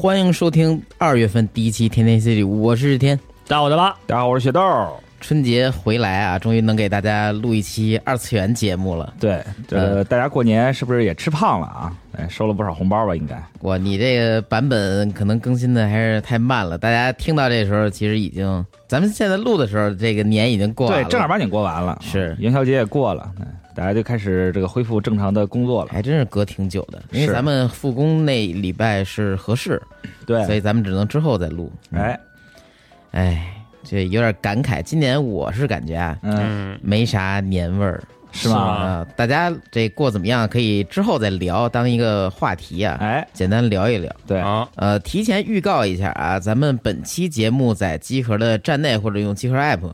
欢迎收听二月份第一期《天天 C 里》，我是日天。大家好，我的吧，大家好，我是雪豆。春节回来啊，终于能给大家录一期二次元节目了。对，呃大家过年是不是也吃胖了啊？哎，收了不少红包吧？应该。哇，你这个版本可能更新的还是太慢了。大家听到这时候，其实已经，咱们现在录的时候，这个年已经过完了。对，正儿八经过完了。是元宵节也过了，哎大家就开始这个恢复正常的工作了。还真是隔挺久的，因为咱们复工那礼拜是合适，对，所以咱们只能之后再录。哎，哎，这有点感慨。今年我是感觉啊，嗯，嗯，没啥年味儿。是吗？啊，大家这过怎么样？可以之后再聊，当一个话题啊，哎，简单聊一聊。对，好，呃，提前预告一下啊，咱们本期节目在集合的站内或者用集合 app，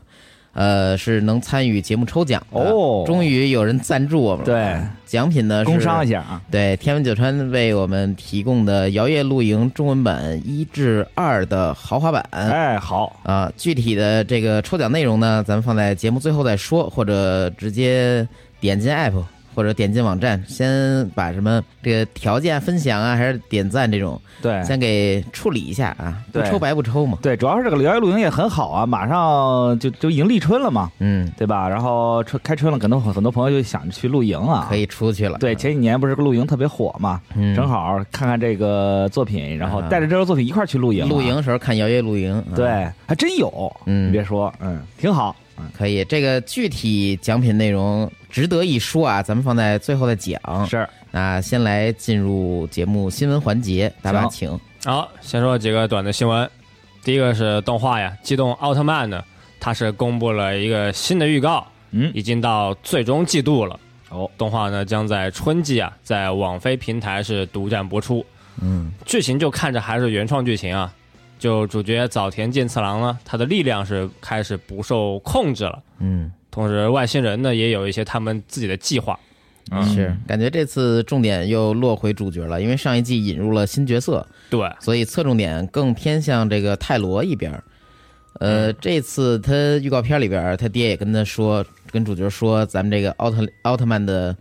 呃，是能参与节目抽奖。哦终于有人赞助我们了。对，奖品呢是工商一下啊。对天文九川为我们提供的摇曳露营中文版一至二的豪华版。哎，好，啊，具体的这个抽奖内容呢，咱们放在节目最后再说，或者直接点进 app 或者点进网站，先把什么这个条件分享啊，还是点赞这种，对，先给处理一下啊，不抽白不抽嘛。对，主要是这个辽源露营也很好啊，马上就就迎立春了嘛，嗯，对吧？然后春开春了，可能很多朋友就想去露营啊。可以出去了。对，前几年不是露营特别火嘛，嗯正好看看这个作品，然后带着这个作品一块儿去露营啊。露营时候看摇曳露营，啊对，还真有，嗯你别说，嗯，挺好，嗯，可以。这个具体奖品内容值得一说啊，咱们放在最后再讲。是，那先来进入节目新闻环节，大家请。好，先说几个短的新闻。第一个是动画呀，《机动奥特曼》呢，它是公布了一个新的预告，嗯，已经到最终季度了。哦，动画呢将在春季啊，在网飞平台是独占播出。嗯剧情就看着还是原创剧情啊，就主角早田健次郎呢，他的力量是开始不受控制了。嗯，同时，外星人呢也有一些他们自己的计划。嗯是感觉这次重点又落回主角了，因为上一季引入了新角色，对，所以侧重点更偏向这个泰罗一边。呃，嗯这次他预告片里边，他爹也跟他说，跟主角说，咱们这个奥特奥特曼的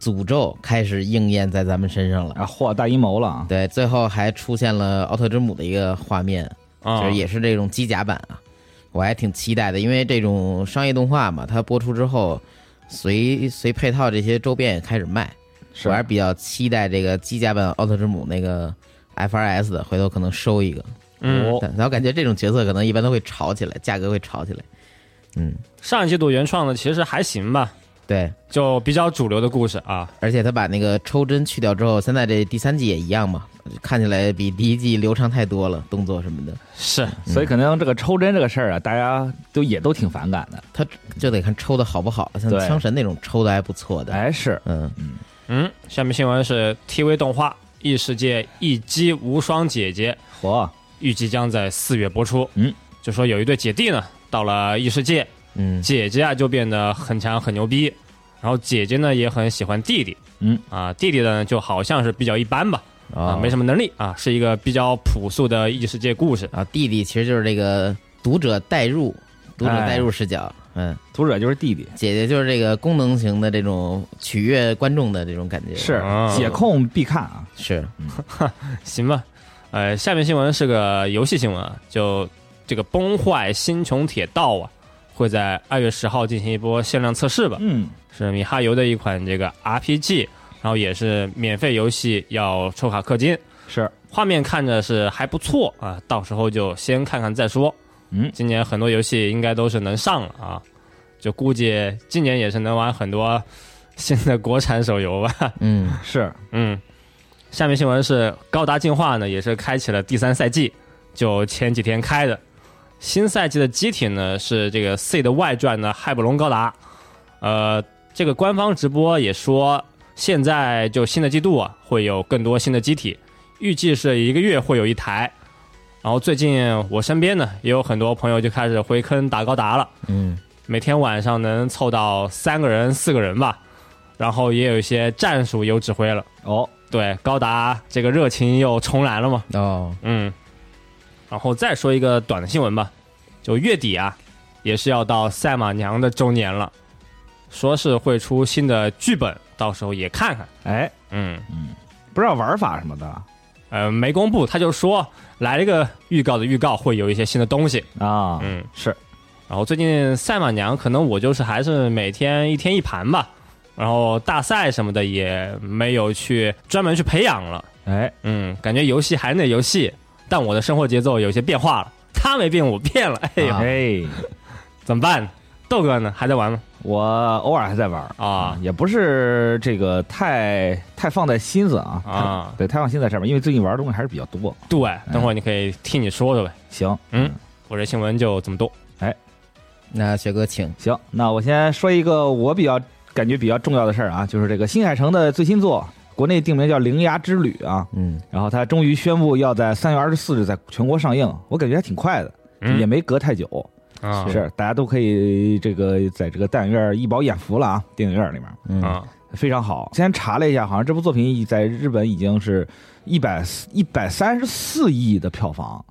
诅咒开始应验在咱们身上了。啊，嚯，大阴谋了啊！对，最后还出现了奥特之母的一个画面，啊、就是也是这种机甲版啊，我还挺期待的，因为这种商业动画嘛，它播出之后，随随配套这些周边也开始卖，是我还是比较期待这个机甲版奥特之母那个 FRS 的，回头可能收一个。嗯，哦但然后感觉这种角色可能一般都会炒起来，价格会炒起来。嗯，上一季度原创的其实还行吧，对，就比较主流的故事啊。而且他把那个抽帧去掉之后，现在这第三季也一样嘛，看起来比第一季流畅太多了，动作什么的，是，所以可能这个抽帧这个事儿啊，大家都也都挺反感的。他就得看抽的好不好，像枪神那种抽的还不错的。哎，是，嗯，嗯。嗯，下面新闻是 TV 动画《异世界一击无双姐姐》，嚯，预计将在四月播出。嗯，就说有一对姐弟呢，到了异世界，嗯。姐姐啊就变得很强很牛逼，然后姐姐呢也很喜欢弟弟。嗯。啊，弟弟呢就好像是比较一般吧，啊，没什么么能力啊，是一个比较朴素的异世界故事。啊，弟弟其实就是这个读者代入，读者代入视角，嗯，读者就是弟弟，姐姐就是这个功能型的这种取悦观众的这种感觉，是啊解控必看啊。是，行吧，呃，下面新闻是个游戏新闻啊，就这个《崩坏：星穹铁道》啊，会在二月十号进行一波限量测试吧。嗯，是米哈游的一款这个 RPG，然后也是免费游戏，要抽卡氪金。是，画面看着是还不错啊，到时候就先看看再说。嗯今年很多游戏应该都是能上了啊，就估计今年也是能玩很多新的国产手游吧。嗯是，嗯，下面新闻是高达进化呢，也是开启了第三赛季，就前几天开的。新赛季的机体呢是这个 C 的外传的海布隆高达，呃，这个官方直播也说，现在就新的季度啊会有更多新的机体，预计是一个月会有一台。然后最近我身边呢也有很多朋友就开始回坑打高达了，嗯。每天晚上能凑到三个人、四个人吧，然后也有一些战术有指挥了。哦，对高达这个热情又重燃了嘛，哦，嗯，然后再说一个短的新闻吧，就月底啊，也是要到赛马娘的周年了，说是会出新的剧本，到时候也看看，哎，嗯，不知道玩法什么的。呃，没公布，他就说来了一个预告的预告，会有一些新的东西，啊，嗯，是，然后最近赛马娘可能我就是还是每天一天一盘吧，然后大赛什么的也没有去专门去培养了。哎，嗯，感觉游戏还是那游戏，但我的生活节奏有些变化了。他没变，我变了。哎呦，啊哎，怎么办？豆哥呢？还在玩吗？我偶尔还在玩啊也不是这个太太放在心思啊啊对，太放心在上面，因为最近玩的东西还是比较多。对，等会儿你可以听你说说呗。行嗯，我这新闻就这么多。哎那雪哥请，行，那我先说一个我比较感觉比较重要的事儿啊，就是这个新海诚的最新作，国内定名叫《铃芽之旅》啊，嗯。然后他终于宣布要在三月二十四日在全国上映，我感觉还挺快的，嗯。也没隔太久，啊。是大家都可以这个在这个电影院一饱眼福了啊，电影院里面。嗯。啊。非常好。先查了一下，好像这部作品在日本已经是一百一百三十四亿的票房，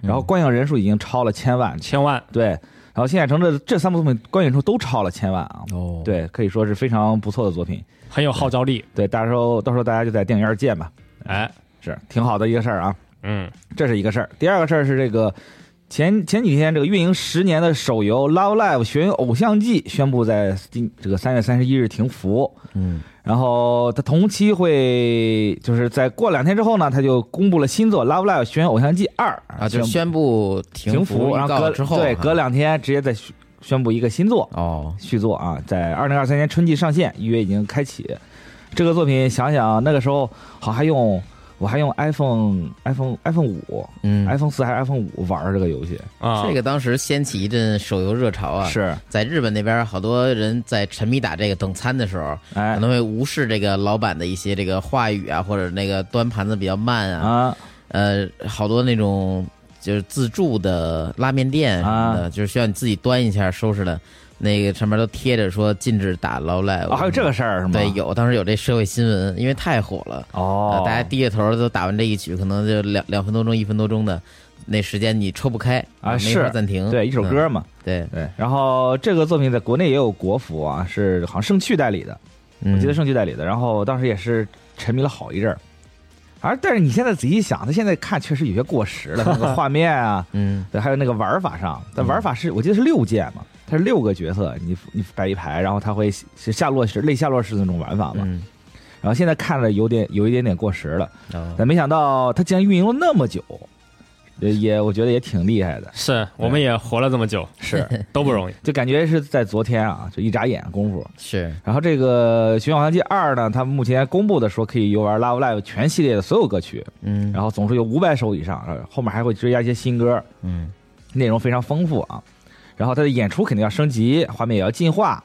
然后观影人数已经超了千万，千万。对。然后新海诚这这三部作品观影人数都超了千万啊，哦，对，可以说是非常不错的作品。很有号召力。对，到时候到时候大家就在电影院见吧，哎，是挺好的一个事儿啊。嗯这是一个事儿。第二个事儿是这个前前几天这个运营十年的手游《Love Live 学园偶像季》宣布在今这个三月三十一日停服，嗯然后他同期会就是在过两天之后呢，他就公布了新作《Love Live 学园偶像季二》啊，就宣布停停服然后隔之后，对啊隔两天直接再宣宣布一个新作。哦，续作啊，在二零二三年春季上线，预约已经开启。这个作品想想那个时候好还用我还用 iPhone iPhone iPhone 五、嗯，iPhone 四还是 iPhone 五玩这个游戏，啊，这个当时掀起一阵手游热潮啊，是。在日本那边，好多人在沉迷打这个等餐的时候，哎。可能会无视这个老板的一些这个话语啊，或者那个端盘子比较慢啊，啊。呃，好多那种就是自助的拉面店什么的，就是需要你自己端一下收拾的，那个上面都贴着说禁止打捞赖。啊，还有这个事儿是吗？对，有当时有这社会新闻，因为太火了，哦呃，大家低着头都打完这一曲，可能就两两分多钟、一分多钟的那时间你抽不开啊是法暂停。对一首歌嘛，嗯，对，对。然后这个作品在国内也有国服啊，是好像盛趣代理的，我嗯记得盛趣代理的。然后当时也是沉迷了好一阵儿。而但是你现在仔细想，他现在看确实有些过时了，那个画面啊，嗯对，还有那个玩法上，但玩法是我记得是六键嘛，它是六个角色，你你摆一排，然后它会是下落式类下落式的那种玩法嘛。嗯，然后现在看着有点有一点点过时了，哦。但没想到它竟然运营了那么久，也也我觉得也挺厉害的，是我们也活了这么久，是。都不容易。就感觉是在昨天啊，就一眨眼功夫。是，然后这个《寻宝相记二》呢，它目前公布的说可以游玩《Love Live》全系列的所有歌曲，嗯，然后总数有五百首以上，呃后面还会追加一些新歌，嗯。内容非常丰富啊。然后他的演出肯定要升级，画面也要进化。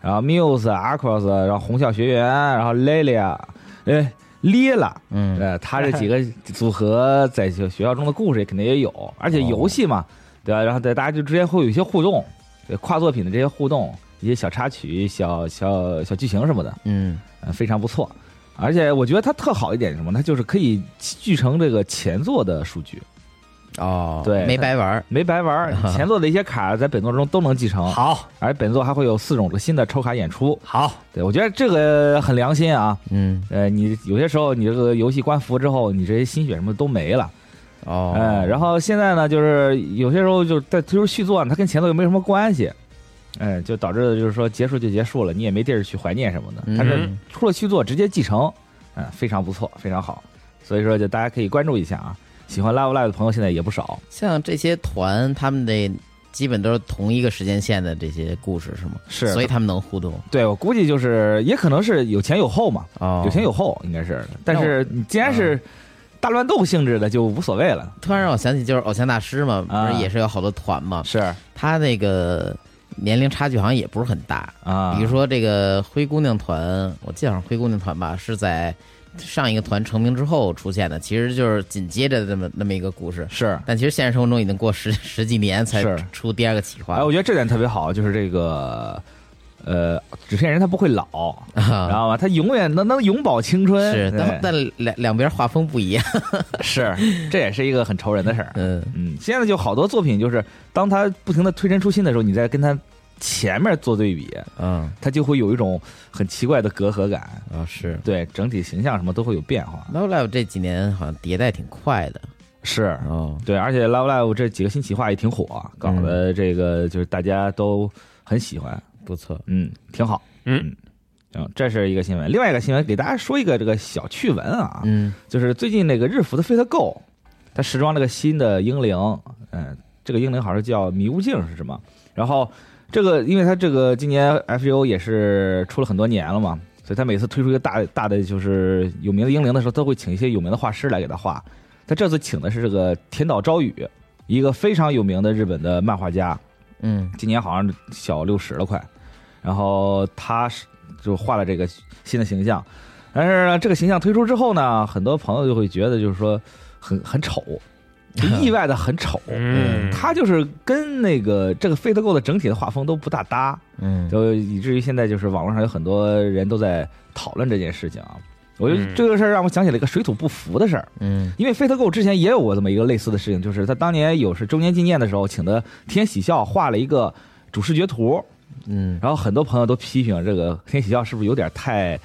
然后 Muse、Aquos，然后红校学员，然后哎咧了。嗯呃，他这几个组合在学学校中的故事肯定也有，而且游戏嘛，对吧？然后对大家就之间会有一些互动，对跨作品的这些互动，一些小插曲、小小小剧情什么的，嗯呃，非常不错。而且我觉得它特好一点是什么？它就是可以继承这个前作的数据，哦，对没白玩。没白玩。前作的一些卡在本作中都能继承，好，而本作还会有四种的新的抽卡演出。好，对我觉得这个很良心啊。嗯呃，你有些时候你这个游戏关服之后，你这些心血什么都没了。哦，哎，然后现在呢，就是有些时候就在推出续作呢，它跟前作又没什么关系，哎，就导致就是说结束就结束了，你也没地儿去怀念什么的。它是嗯出了续作直接继承，嗯，非常不错，非常好。所以说，就大家可以关注一下啊。喜欢 Love Live 的朋友现在也不少，像这些团，他们的基本都是同一个时间线的这些故事，是吗？是所以他们能互动。对我估计就是也可能是有前有后嘛，哦，有前有后应该是。但是你既然是大乱斗性质的，就无所谓了。突然让我想起，就是偶像大师嘛，啊不是也是有好多团嘛？是他那个年龄差距好像也不是很大。啊，比如说这个灰姑娘团，我记得好像灰姑娘团吧，是在上一个团成名之后出现的，其实就是紧接着这么那么一个故事。是。但其实现实生活中已经过十 十几年才出第二个企划哎，我觉得这点特别好，就是这个，呃，纸片人他不会老，知啊，道吗？他永远能能永葆青春。是，但但两两边画风不一样。是，这也是一个很愁人的事儿。嗯，嗯，现在就好多作品，就是当他不停的推陈出新的时候，你再跟他前面做对比，嗯它就会有一种很奇怪的隔阂感。啊是。对，整体形象什么都会有变化。Love Live 这几年好像迭代挺快的是，哦，对，而且 Love Live 这几个新企划也挺火，搞得这个就是大家都很喜欢，不错。嗯，挺好。嗯嗯，这是一个新闻。另外一个新闻给大家说一个这个小趣闻啊，嗯就是最近那个日服的 Fate Go，它时装了个新的英灵，嗯，这个英灵好像叫迷雾镜是什么？然后这个，因为它这个今年 FGO 也是出了很多年了嘛，所以它每次推出一个大大的就是有名的英灵的时候，都会请一些有名的画师来给他画。他这次请的是这个田岛昭宇，一个非常有名的日本的漫画家，嗯。今年好像小六十了快，然后他是就画了这个新的形象，但是呢，这个形象推出之后呢，很多朋友就会觉得就是说很很丑，就意外的很丑。嗯，他就是跟那个这个 Fate Go 的整体的画风都不大搭，嗯就以至于现在就是网络上有很多人都在讨论这件事情啊。我觉得嗯这个事儿让我想起了一个水土不服的事儿，嗯因为 Fate Go 之前也有过这么一个类似的事情，就是他当年有是周年纪念的时候，请的天喜笑画了一个主视觉图，嗯然后很多朋友都批评这个天喜笑是不是有点太，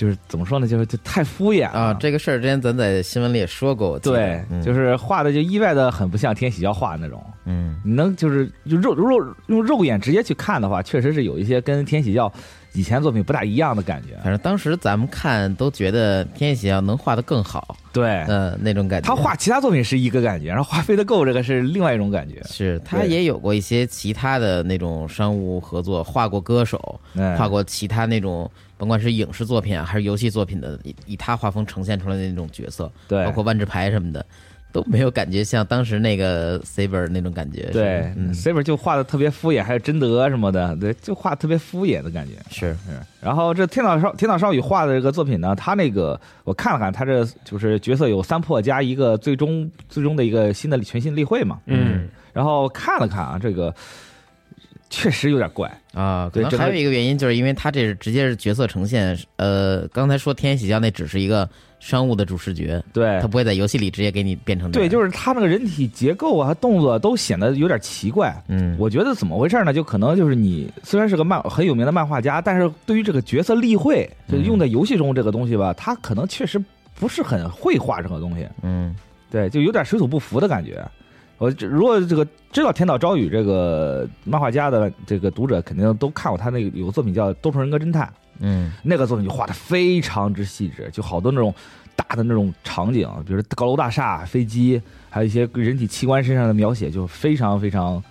就是怎么说呢，就是就太敷衍了啊，这个事儿之前咱在新闻里也说过，对，嗯就是画的就意外的很不像天喜要画的那种。嗯你能就是就肉肉用肉眼直接去看的话，确实是有一些跟天喜要以前作品不大一样的感觉。反正当时咱们看都觉得天喜要能画的更好，对，嗯，那种感觉。他画其他作品是一个感觉，然后画飞得够这个是另外一种感觉。是他也有过一些其他的那种商务合作，画过歌手，哎画过其他那种甭管是影视作品啊还是游戏作品的，以以他画风呈现出来的那种角色，对包括万智牌什么的，都没有感觉像当时那个 Saber 那种感觉。对嗯，，Saber 就画的特别敷衍，还有贞德什么的，对，就画得特别敷衍的感觉。是，是，然后这天岛少天岛少宇画的这个作品呢，他那个我看了看，他这就是角色有三破加一个最终最终的一个新的全新例会嘛，嗯然后看了看啊，这个确实有点怪，啊，可能还有一个原因，就是因为他这是直接是角色呈现。呃，刚才说天喜教那只是一个商务的主视觉，对他不会在游戏里直接给你变成这对，就是他那个人体结构啊、动作都显得有点奇怪。嗯，我觉得怎么回事呢？就可能就是你虽然是个漫很有名的漫画家，但是对于这个角色立绘，就嗯用在游戏中这个东西吧，他可能确实不是很会画这个东西。嗯对，就有点水土不服的感觉。我这如果这个知道天岛昭宇这个漫画家的这个读者，肯定都看过他那个有个作品叫《多重人格侦探》，嗯那个作品就画的非常之细致，就好多那种大的那种场景，比如高楼大厦、飞机，还有一些人体器官身上的描写，就非常非常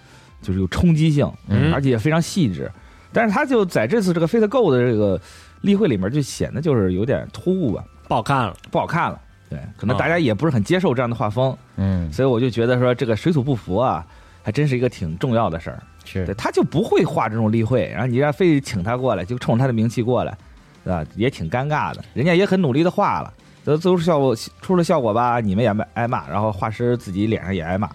就是有冲击性，嗯而且也非常细致。但是他就在这次这个 Fate Go 的这个例会里面，就显得就是有点突兀吧，不好看了。不好看了。对，可能大家也不是很接受这样的画风。嗯，所以我就觉得说这个水土不服啊，还真是一个挺重要的事儿。对，是他就不会画这种例会，然后你让非得请他过来，就冲他的名气过来，对吧？也挺尴尬的。人家也很努力的画了，得最后效果出了效果吧，你们也挨挨骂，然后画师自己脸上也挨骂。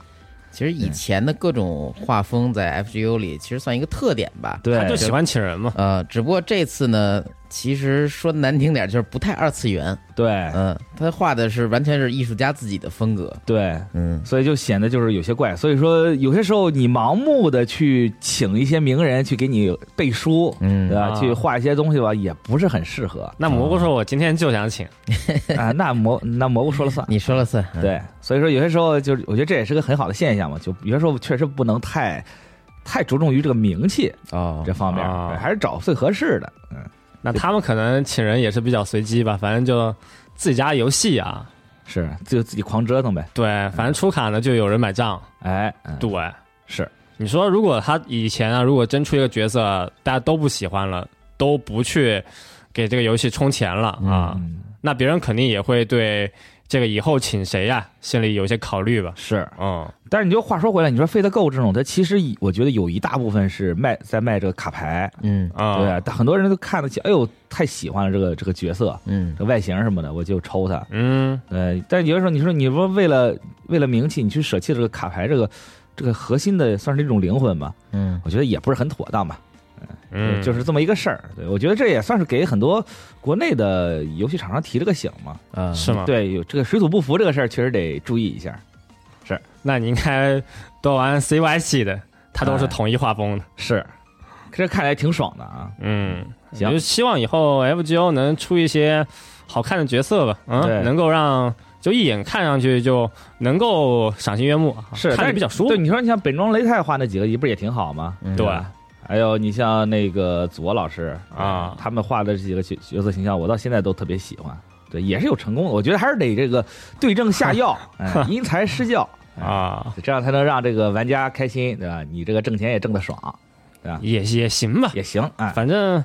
其实以前的各种画风在 FGO 里其实算一个特点吧。对，他就喜欢请人嘛。呃，只不过这次呢，其实说难听点就是不太二次元。对，嗯，他画的是完全是艺术家自己的风格。对，嗯，所以就显得就是有些怪。所以说有些时候你盲目的去请一些名人去给你背书，嗯对吧？啊去画一些东西吧，也不是很适合。那蘑菇说：“我今天就想请。啊，那蘑那蘑菇说了算。你说了算。嗯，对，所以说有些时候就是我觉得这也是个很好的现象嘛，就有些时候确实不能太太着重于这个名气哦这，方面，还是找最合适的。嗯，那他们可能请人也是比较随机吧，反正就自己家游戏啊，是就自己狂折腾呗。对，反正出卡呢就有人买账。哎，嗯。对，是。你说如果他以前啊，如果真出一个角色大家都不喜欢了，都不去给这个游戏充钱了啊，嗯。那别人肯定也会对这个以后请谁呀、心里有些考虑吧。是，嗯，但是你就话说回来，你说 Fate Go 这种，它其实我觉得有一大部分是卖在卖这个卡牌，嗯。啊，对，但很多人都看得起，哎呦，太喜欢了这个这个角色，嗯。这外形什么的，我就抽他。嗯，呃，但有的时候你说你说为了为了名气，你去舍弃这个卡牌这个这个核心的算是一种灵魂吧，嗯。我觉得也不是很妥当吧。嗯，就是这么一个事儿。对我觉得这也算是给很多国内的游戏厂商提了个醒嘛。嗯，是吗？，对，有这个水土不服这个事儿，确实得注意一下。是那你应该多玩 CY 系的，它都是哎统一画风的。是，这看来挺爽的啊。嗯，行就希望以后 FGO 能出一些好看的角色吧，嗯，能够让就一眼看上去就能够赏心悦目，是，看着比较舒服对，。你说你像本庄雷太画那几个，不是也挺好吗？嗯对吧还有你像那个左老师啊他们画的这几个角角色形象，我到现在都特别喜欢。对，也是有成功的。我觉得还是得这个对症下药，哎，因材施教哎啊，这样才能让这个玩家开心，对吧？你这个挣钱也挣得爽，对吧也也行吧，也行，哎，反正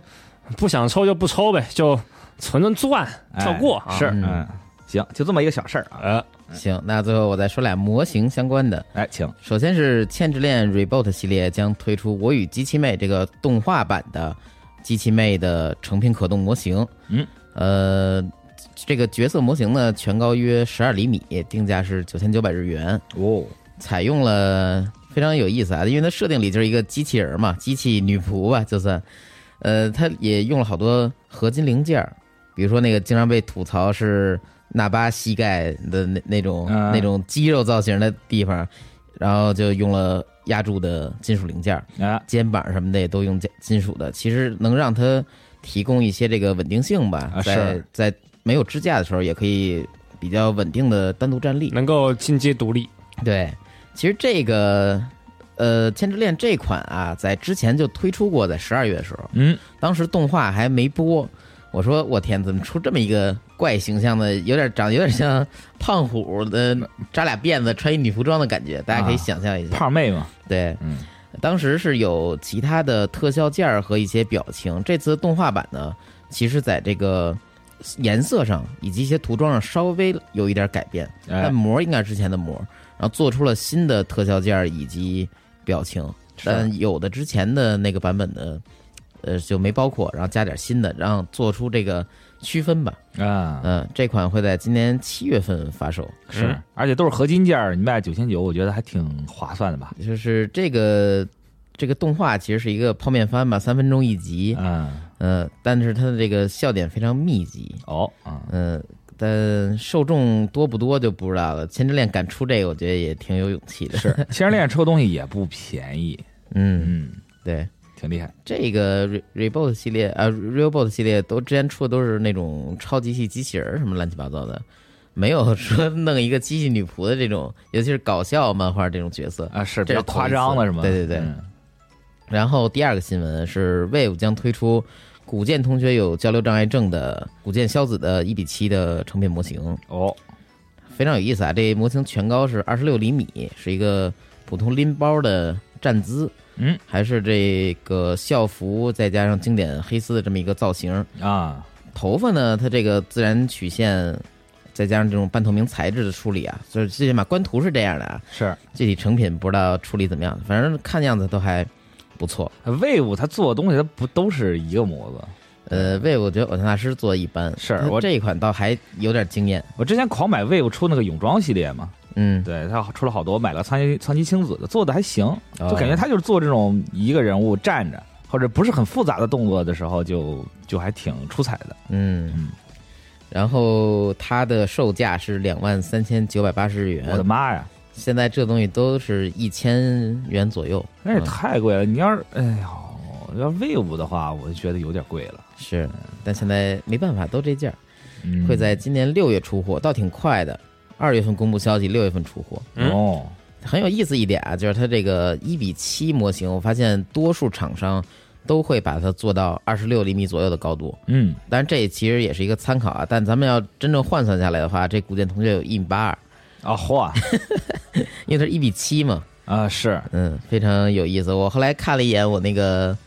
不想抽就不抽呗，就存存钻哎跳过啊。是，嗯嗯，行，就这么一个小事儿啊。呃，行，那最后我再说俩模型相关的。哎，请，首先是《千之恋 Reboot》系列将推出《我与机器妹》这个动画版的机器妹的成品可动模型。嗯，呃，这个角色模型呢，全高约十二厘米，定价是九千九百日元。哦，采用了非常有意思啊，因为它设定里就是一个机器人嘛，机器女仆吧，就算，呃，它也用了好多合金零件儿，比如说那个经常被吐槽是纳巴膝盖的那那种、嗯那种肌肉造型的地方，然后就用了压铸的金属零件儿，啊，肩膀什么的也都用金金属的，其实能让它提供一些这个稳定性吧，啊在是在没有支架的时候也可以比较稳定的单独站立。能够进阶独立。对，其实这个呃《千之恋》这款啊，在之前就推出过，在十二月的时候，嗯，当时动画还没播。我说我天，怎么出这么一个怪形象的，有点长得有点像胖虎的，扎俩辫子，穿一女服装的感觉，大家可以啊想象一下。胖妹嘛，对，嗯，当时是有其他的特效件儿和一些表情。这次动画版呢，其实在这个颜色上以及一些涂装上稍微有一点改变，哎。但，膜应该是之前的膜，然后做出了新的特效件儿以及表情，但有的之前的那个版本的，呃就没包括，然后加点新的，然后做出这个区分吧。啊，嗯、这款会在今年七月份发售。是，而且都是合金件儿，你卖九千九，我觉得还挺划算的吧？就是这个这个动画其实是一个泡面番吧，三分钟一集，嗯，呃，但是它的这个笑点非常密集，哦，嗯，嗯、但受众多不多就不知道了。千之恋敢出这个，我觉得也挺有勇气的。是，千之恋抽东西也不便宜，嗯，嗯，对，挺厉害。这个 Re Reboot 系列啊，Realbot 系列都之前出的都是那种超级系机器人儿什么乱七八糟的，没有说弄一个机器女仆的这种，尤其是搞笑漫画这种角色。啊，是比较夸张的是吗？对对对嗯然后第二个新闻是 Wave 将推出古剑同学有交流障碍症的古剑萧子的一比七的成品模型，哦，非常有意思啊！这模型全高是二十六厘米，是一个普通拎包的站姿，嗯，还是这个校服再加上经典黑丝的这么一个造型。啊，头发呢，它这个自然曲线，再加上这种半透明材质的处理啊，就是最起码官图是这样的啊，是具体成品不知道处理怎么样，反正看样子都还不错。Wave 它做的东西，它不都是一个模子？呃，Wave 我觉得偶像大师做的一般，是我这一款倒还有点惊艳。我之前狂买 Wave 出那个泳装系列嘛，嗯，对他出了好多，买了苍崎苍崎青子的，做的还行，哦就感觉他就是做这种一个人物站着或者不是很复杂的动作的时候就，就还挺出彩的。嗯。嗯，然后它的售价是两万三千九百八十日元。我的，妈呀，现在这东西都是一千元左右，那也嗯太贵了！你要是哎呦，要是 Wave 的话，我就觉得有点贵了。是，但现在没办法，都这价会在今年六月出货，倒挺快的，二月份公布消息，六月份出货。嗯哦，很有意思一点啊，就是它这个一比七模型，我发现多数厂商都会把它做到二十六厘米左右的高度。嗯，但是，这其实也是一个参考啊，但咱们要真正换算下来的话，这古剑同学有一米八二，啊嚯 因为它是一比七嘛，啊是嗯，非常有意思。我后来看了一眼我那个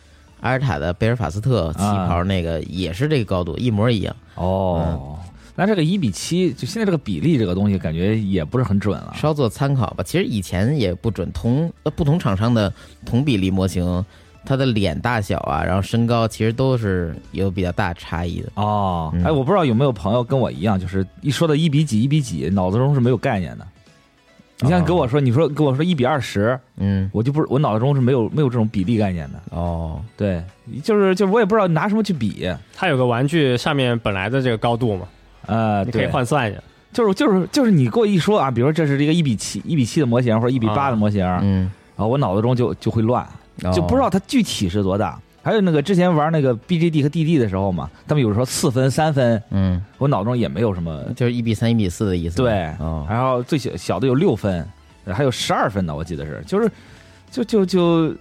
阿尔塔的贝尔法斯特旗袍，那个也是这个高度，一模一样。哦。那这个一比七，就现在这个比例这个东西，感觉也不是很准了。稍作参考吧。其实以前也不准，同呃不同厂商的同比例模型，它的脸大小啊，然后身高其实都是有比较大差异的。哦，嗯哎，我不知道有没有朋友跟我一样，就是一说到一比几一比几，脑子中是没有概念的。你像跟我说，你说跟我说一比二十，嗯，我就不是我脑子中是没有没有这种比例概念的。哦，对，就是就是我也不知道拿什么去比。它有个玩具上面本来的这个高度嘛，呃，你可以，换算一下。就是就是就是你给我一说啊，比如说这是一个一比七一比七的模型或者一比八的模型，然嗯，后我脑子中就就会乱，哦就不知道它具体是多大。还有那个之前玩那个 BGD 和 DD 的时候嘛，他们有时候四分、三分，嗯，我脑中也没有什么。就是一比三、一比四的意思。对，哦，然后最小小的有六分，还有十二分的，我记得是，就是就就就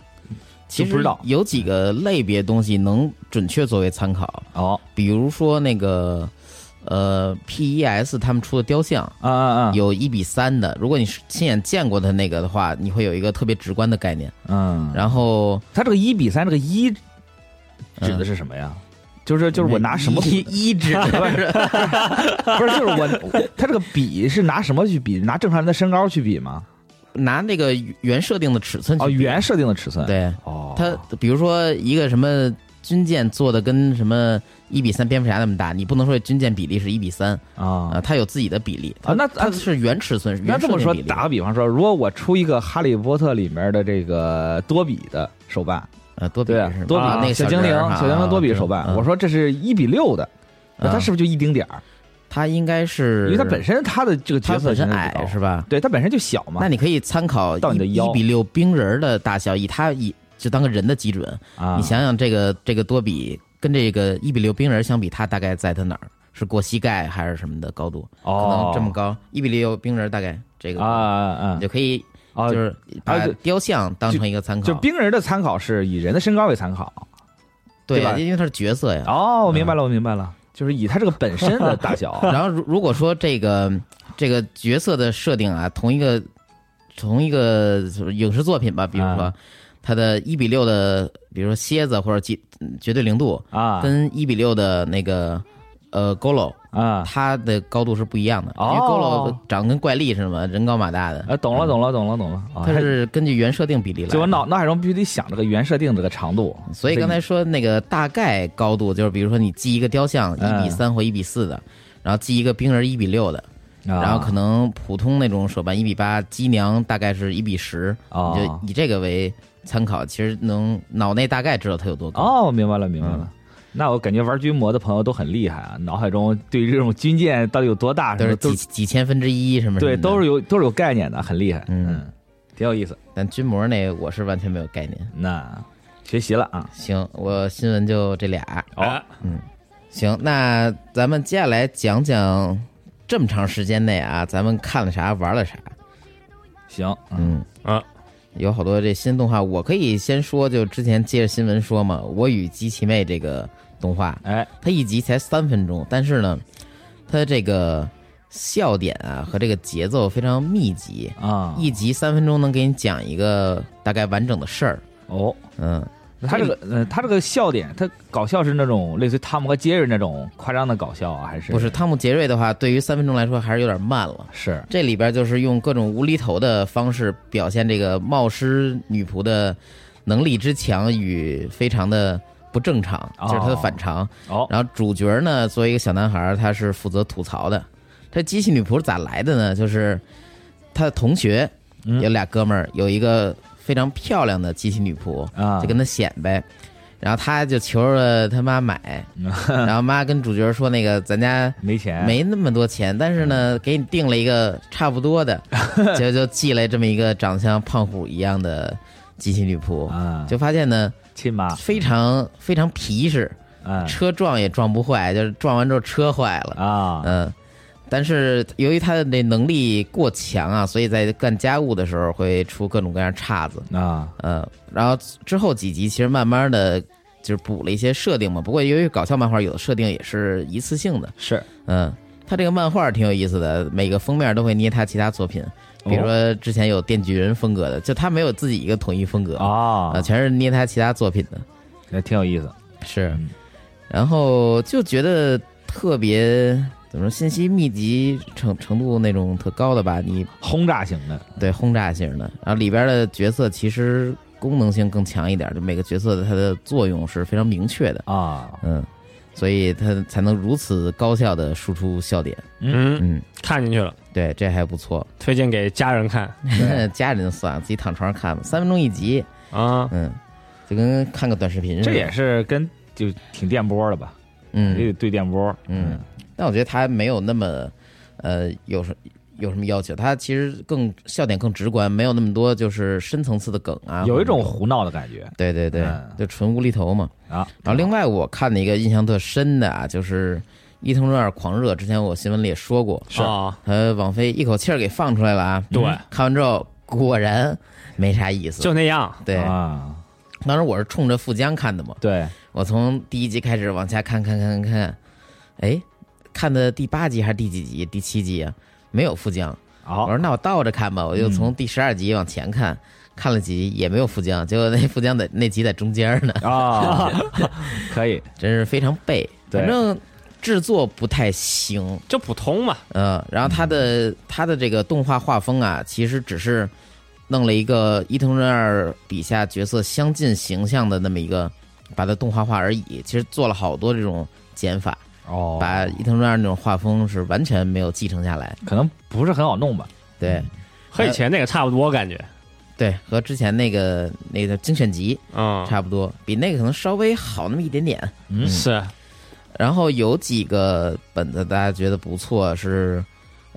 其实不知道有几个类别东西能准确作为参考，哦比如说那个呃 PES 他们出的雕像。啊啊啊，有一比三的，如果你是亲眼见过的那个的话，你会有一个特别直观的概念。嗯，然后它这个一比三，这个一指的是什么呀？就是就是我拿什么一一指 不是 不是就是我，它这个比是拿什么去比？拿正常人的身高去比吗？拿那个原设定的尺寸去哦，比原设定的尺寸。，对哦，它，比如说一个什么军舰做的跟什么一比三蝙蝠侠那么大，你不能说军舰比例是一比三啊啊，它有自己的比例啊那它是原尺寸，那这么说，打个比方说，如果我出一个《哈利波特》里面的这个多比的手办，呃多比多比啊那个小精灵小精灵多比啊手办，嗯我说这是一比六的，那它啊是不是就一丁点儿？它应该是，因为它本身它的这个角色它本身矮是吧？对，它本身就小嘛那。你可以参考一到你的腰一比六冰人儿的大小，以它以就当个人的基准，啊，你想想这个这个多比跟这个一比六冰人相比，他大概在他哪儿？是过膝盖还是什么的高度？可哦能这么高，一比六冰人大概这个啊你就可以啊！就是把雕像当成一个参考，就冰人的参考是以人的身高为参考。对对吧因为他是角色呀。哦，我明白了，我明白了，就是以他这个本身的 大小。然后如如果说这个这个角色的设定啊，同一个同一个影视作品吧，比如说啊它的一比六的，比如说蝎子或者绝绝对零度，啊。跟一比六的那个呃 Golo，啊。它的高度是不一样的，因为哦 Golo 长得跟怪力似的嘛，人高马大的，啊，懂了，懂了，懂了，懂了。啊它是根据原设定比例来。就我脑脑海中必须得想这个原设定这个长度，所以刚才说那个大概高度，就是比如说你记一个雕像嗯。一比三或一比四的，然后记一个冰人一比六的，啊。然后可能普通那种手办一比八，机娘大概是一比十，哦。你就以这个为参考，其实能脑内大概知道它有多高。哦，明白了，明白了。那我感觉玩军模的朋友都很厉害啊，脑海中对于这种军舰到底有多大，都是几几千分之一什么什么对，都是有都是有概念的，很厉害，嗯挺有意思。但军模那我是完全没有概念。那学习了啊，行，我新闻就这俩。好哦，行，那咱们接下来讲讲这么长时间内啊，咱们看了啥，玩了啥。行，嗯啊，有好多这新动画，我可以先说，就之前接着新闻说嘛，《我与机器妹》这个动画，哎，它一集才三分钟，但是呢，它这个笑点啊和这个节奏非常密集，啊，一集三分钟能给你讲一个大概完整的事儿。哦，嗯，他这个呃，他这个笑点，他搞笑是那种类似于汤姆和杰瑞那种夸张的搞笑啊，还是不是汤姆杰瑞的话，对于三分钟来说还是有点慢了。是这里边就是用各种无厘头的方式表现这个冒失女仆的能力之强与非常的不正常，哦就是他的反常。哦，然后主角呢，作为一个小男孩，他是负责吐槽的。这机器女仆是咋来的呢？就是他的同学嗯有俩哥们儿，有一个非常漂亮的机器女仆，啊。就跟他显摆。然后他就求着他妈买，然后妈跟主角说：“那个咱家没钱，没那么多钱，但是呢，给你定了一个差不多的，结果就寄来这么一个长得像胖虎一样的机器女仆，啊，就发现呢亲妈，非常非常皮实，啊车撞也撞不坏，就是撞完之后车坏了，啊，嗯。但是由于他的那能力过强啊，所以在干家务的时候会出各种各样岔子，啊，嗯。然后之后几集其实慢慢的就是补了一些设定嘛，不过由于搞笑漫画有的设定也是一次性的，是，嗯，他这个漫画挺有意思的，每个封面都会捏他其他作品，比如说之前有电锯人风格的，就他没有自己一个统一风格啊、啊，全是捏他其他作品的，也挺有意思，是。嗯，然后就觉得特别怎么说，信息密集程程度那种特高的吧，你轰炸型的，对轰炸型的，然后里边的角色其实功能性更强一点，就每个角色的它的作用是非常明确的，啊，嗯，所以它才能如此高效的输出笑点，嗯，嗯，看进去了，对，这还不错。推荐给家人看 家人就算了，自己躺床上看吧，三分钟一集，啊。嗯，就跟看个短视频似的。这也是跟就挺电波的吧，嗯也嗯得对电波，嗯，但我觉得他没有那么呃有什有什么要求，他其实更笑点更直观，没有那么多就是深层次的梗啊，有一种胡闹的感觉对对对，嗯就纯无厘头嘛。啊。然后另外我看的一个印象特深的啊，就是《伊藤润二狂热》，之前我新闻里也说过，是啊，呃网飞一口气儿给放出来了啊。对嗯看完之后果然没啥意思，就那样。对。啊，当时我是冲着富江看的嘛，对，我从第一集开始往下看看看看看，哎，看的第八集还是第几集？第七集啊，没有富江。我说那我倒着看吧，我就从第十二集往前看，看了几集也没有富江，结果那富江在那集在中间呢，啊，可以，真是非常背。对。反正制作不太行，就普通嘛，嗯，然后他的他的这个动画画风啊，其实只是弄了一个伊藤润二笔下角色相近形象的那么一个，把它动画化而已。其实做了好多这种减法，哦，把伊藤润二那种画风是完全没有继承下来。可能不是很好弄吧，对和以前那个差不多，感觉。对，和之前那个那个精选集嗯，差不多，比那个可能稍微好那么一点点。嗯是然后有几个本子大家觉得不错，是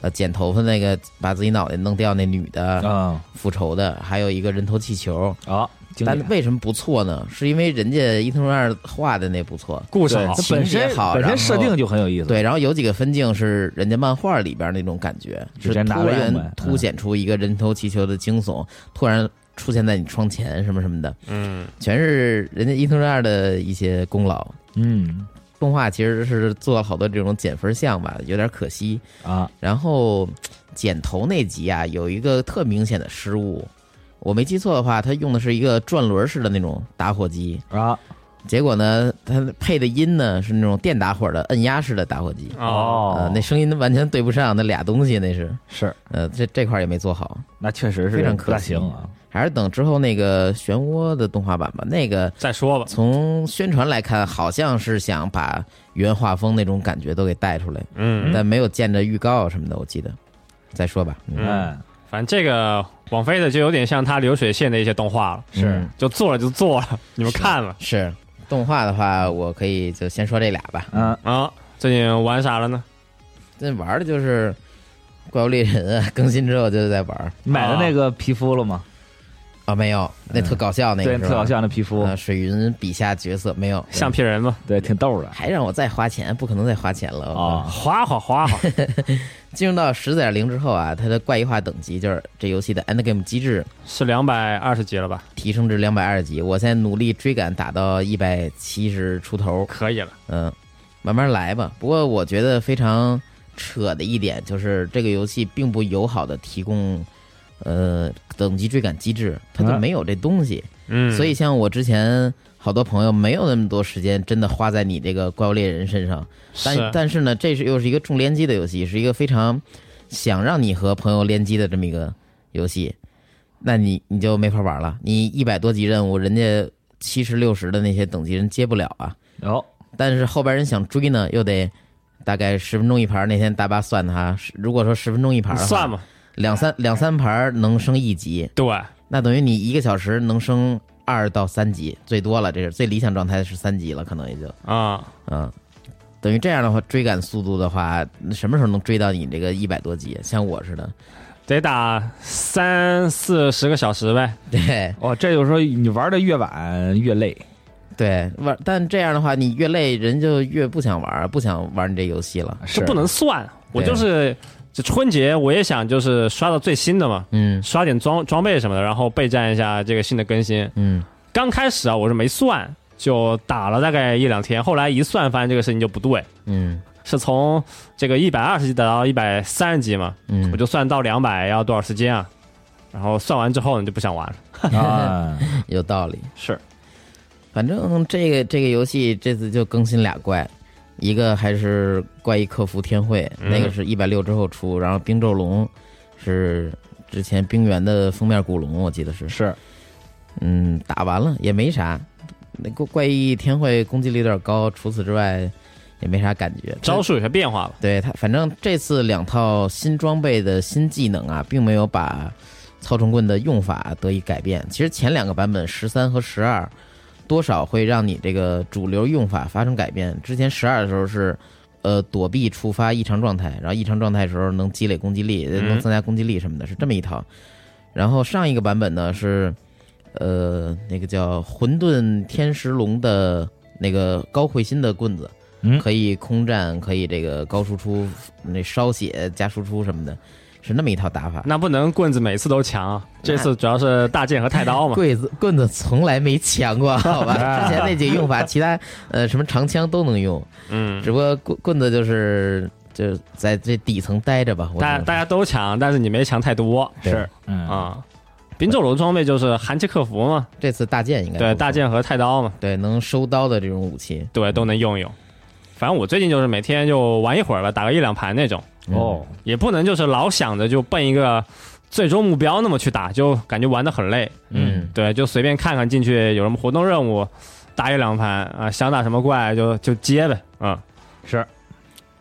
呃剪头发那个把自己脑袋弄掉那女的。嗯，复仇的，还有一个人头气球。好，经典但为什么不错呢？是因为人家伊藤润二画的那不错，故事好，本身情节好本身然后设定就很有意思，对，然后有几个分镜是人家漫画里边那种感觉，就是突然凸显出一个人头气球的惊悚，突然出现在你窗前什么什么的，嗯，全是人家伊藤润二的一些功劳。嗯。动画其实是做了好多这种减分项吧，有点可惜。啊，然后剪头那集啊，有一个特明显的失误，我没记错的话，他用的是一个转轮式的那种打火机，啊，结果呢，它配的音呢是那种电打火的按压式的打火机，哦，呃，那声音完全对不上，那俩东西那是，是，呃，这这块也没做好，那确实是非常可惜。行啊，还是等之后那个漩涡的动画版吧。那个再说吧。从宣传来看，好像是想把原画风那种感觉都给带出来，嗯，但没有见着预告什么的，我记得。再说吧，嗯。嗯，反正这个网飞的就有点像它流水线的一些动画了，是嗯就做了就做了，你们看了。是动画的话，我可以就先说这俩吧。嗯，啊，最近玩啥了呢？最近玩的就是怪物猎人啊，更新之后就在玩买的那个皮肤了吗？啊，没有，那特搞笑那，个是吧？特搞笑那皮肤，啊，水云笔下角色没有，橡皮人嘛，对，挺逗的。还让我再花钱，不可能再花钱了啊。花花花花，进入到十点零之后啊，它的怪异化等级就是这游戏的 end game 机制是两百二十级了吧？提升至两百二十级，我现在努力追赶打到一百七十出头，可以了，嗯，慢慢来吧。不过我觉得非常扯的一点就是这个游戏并不友好的提供呃等级追赶机制，它就啊没有这东西。嗯，所以像我之前好多朋友没有那么多时间真的花在你这个怪物猎人身上，但是但是呢，这是又是一个重联机的游戏，是一个非常想让你和朋友联机的这么一个游戏，那你你就没法玩了。你一百多级任务，人家七十六十的那些等级人接不了啊。哦，但是后边人想追呢，又得大概十分钟一盘。那天大巴算的哈，如果说十分钟一盘的话，算吧，两三两三盘能升一级，对，那等于你一个小时能升二到三级，最多了，这是最理想状态是三级了，可能也就啊，嗯。等于这样的话，追赶速度的话，什么时候能追到你这个一百多级？像我似的，得打三四十个小时呗。对哦，这就是说你玩的越晚越累。对，玩，但这样的话，你越累，人就越不想玩，不想玩你这游戏了。是不能算，我就是这春节我也想就是刷到最新的嘛，嗯刷点装装备什么的，然后备战一下这个新的更新。嗯刚开始啊，我是没算，就打了大概一两天，后来一算发现这个事情就不对，嗯是从这个一百二十级打到一百三十级嘛，嗯，我就算到两百要多少时间啊？然后算完之后呢就不想玩了。啊，有道理。是，反正这个这个游戏这次就更新俩怪，一个还是怪异客服天会，嗯那个是一百六之后出，然后冰咒龙是之前冰原的封面古龙，我记得是是嗯，打完了也没啥。那个怪异天会攻击力有点高，除此之外也没啥感觉。招数有些变化吧。对他，反正这次两套新装备的新技能啊，并没有把操虫棍的用法得以改变。其实前两个版本十三和十二，多少会让你这个主流用法发生改变。之前十二的时候是，呃，躲避触发异常状态，然后异常状态的时候能积累攻击力，嗯能增加攻击力什么的，是这么一套。然后上一个版本呢是，呃，那个叫混沌天石龙的那个高会心的棍子，嗯可以空战，可以这个高输出，那烧血加输出什么的，是那么一套打法。那不能棍子每次都强啊，这次主要是大剑和太刀嘛。棍子棍子从来没强过，好吧？之前那几个用法，其他呃什么长枪都能用，嗯，只不过棍棍子就是就在这底层待着吧。大大家都强，但是你没强太多是嗯啊。冰咒龙装备就是寒气克服嘛，这次大剑应该对，大剑和太刀嘛，对能收刀的这种武器对，都能用用。反正我最近就是每天就玩一会儿吧，打个一两盘那种，哦，也不能就是老想着就奔一个最终目标那么去打，就感觉玩的很累。嗯对，就随便看看进去有什么活动任务，打一两盘啊，想打什么怪就就接呗，嗯，是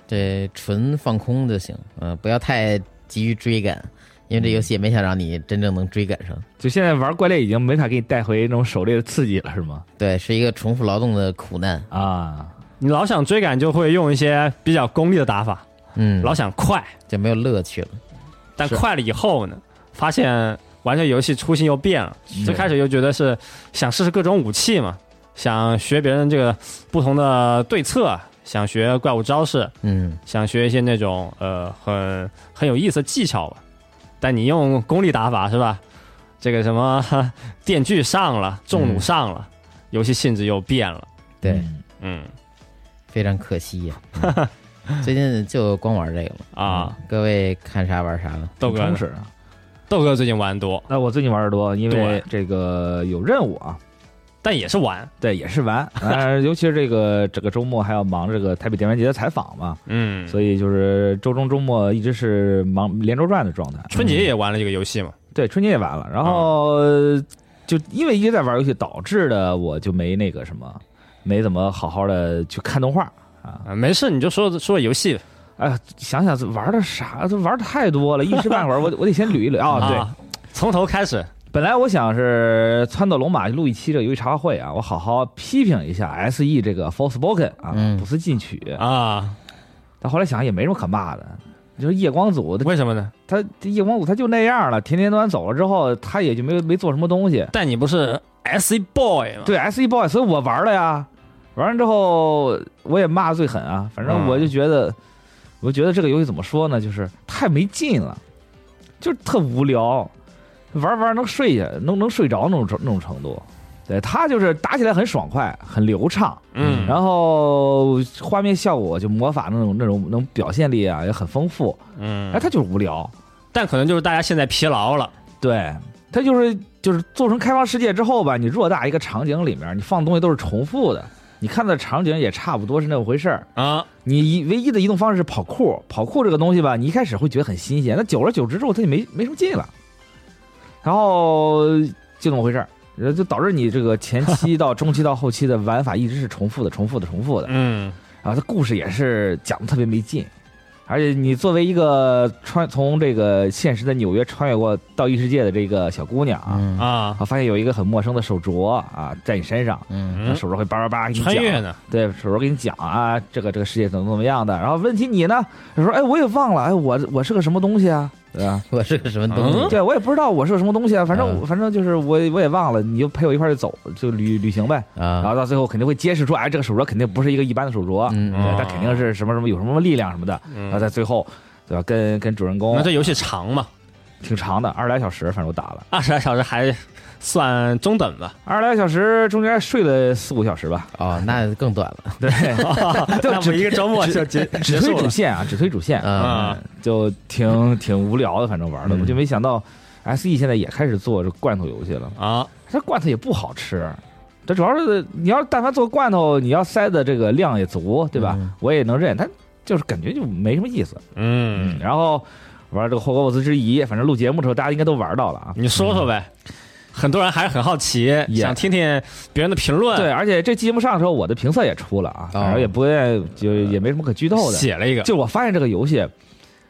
这纯放空就行，嗯、不要太急于追赶，因为这游戏也没想让你真正能追赶上。就现在玩怪猎已经没法给你带回那种狩猎的刺激了，是吗？对，是一个重复劳动的苦难。啊，你老想追赶就会用一些比较功利的打法，嗯，老想快，就没有乐趣了。但快了以后呢，发现玩这游戏初心又变了。嗯最开始又觉得是想试试各种武器嘛，想学别人这个不同的对策，想学怪物招式，嗯，想学一些那种呃很很有意思的技巧吧。但你用功力打法是吧？这个什么 电锯上了，重弩上了，游戏性质又变了。对，嗯嗯非常可惜呀、嗯 最近就光玩这个了啊，嗯各位看啥玩啥了。豆哥呢，充实啊。豆哥最近玩的多，那我最近玩的多，因为对这个有任务啊，但也是玩。对，也是玩。呃，尤其是这个整个周末还要忙这个台北电玩节的采访嘛，嗯，所以就是周中周末一直是忙连轴转的状态。春节也玩了一个游戏嘛。对，春节也玩了，然后、就因为一直在玩游戏，导致的我就没那个什么，没怎么好好的去看动画啊。啊，没事，你就说说游戏哎呀，想想玩的啥，这玩的太多了，一时半会儿我我得先捋一捋啊。对，啊，从头开始。本来我想是撺掇龙马录一期这个游戏茶话会啊，我好好批评一下 S E 这个 Forspoken 啊，嗯不思进取。啊，但后来想也没什么可骂的，就是夜光组，为什么呢？他夜光组他就那样了，田田端走了之后，他也就没没做什么东西。但你不是 S E Boy 吗？对 S E Boy，所以我玩了呀。玩完之后我也骂的最狠啊，反正嗯。我就觉得，我觉得这个游戏怎么说呢，就是太没劲了，就是特无聊，玩玩能睡下，能能睡着那种程那种程度。对他就是打起来很爽快，很流畅，嗯，然后画面效果就魔法那种那种那种表现力啊也很丰富。嗯，哎，他就是无聊，但可能就是大家现在疲劳了。对。他就是就是做成开放世界之后吧，你偌大一个场景里面，你放东西都是重复的，你看的场景也差不多是那么回事儿。啊，你一唯一的移动方式是跑酷，跑酷这个东西吧，你一开始会觉得很新鲜，那久而久之之后，它就没没什么劲了，然后就那么回事儿呃就导致你这个前期 到中期到后期的玩法一直是重复的、重复的、重复的。嗯啊，它故事也是讲的特别没劲，而且你作为一个穿从这个现实的纽约穿越过到异世界的这个小姑娘啊，嗯。啊，啊，发现有一个很陌生的手镯啊在你身上，嗯。嗯。手镯会叭叭叭给你讲，穿越呢，对，手镯给你讲啊，这个这个世界怎么怎么样的，然后问起你呢，他说哎我也忘了，哎我我是个什么东西啊，对吧？我是个什么东西？对，我也不知道我是个什么东西啊，反正、嗯反正就是我我也忘了，你就陪我一块儿走，就旅旅行呗。然啊，后到最后肯定会揭示出，哎，这个手镯肯定不是一个一般的手镯，嗯对，它肯定是什么什么有什么力量什么的。然后嗯，在最后，对吧？跟跟主人公那这游戏长嘛，挺长的，二十来小时，反正我打了二十来小时还算中等吧，二十来小时，中间睡了四五小时吧。哦，那更短了。对，就只一个周末就结只推主线啊，只推主线，啊嗯，就挺挺无聊的，反正玩的，嗯我就没想到，S E 现在也开始做这罐头游戏了。啊，这罐头也不好吃，这主要是你要但凡做罐头，你要塞的这个量也足，对吧？嗯我也能认，它就是感觉就没什么意思。嗯，然后玩这个霍格沃兹之遗，反正录节目的时候大家应该都玩到了啊。你说说呗。很多人还是很好奇，也想听听别人的评论。对，，而且这节目上的时候，我的评测也出了啊，哦反正也不愿意就也没什么可剧透的。写了一个，就我发现这个游戏，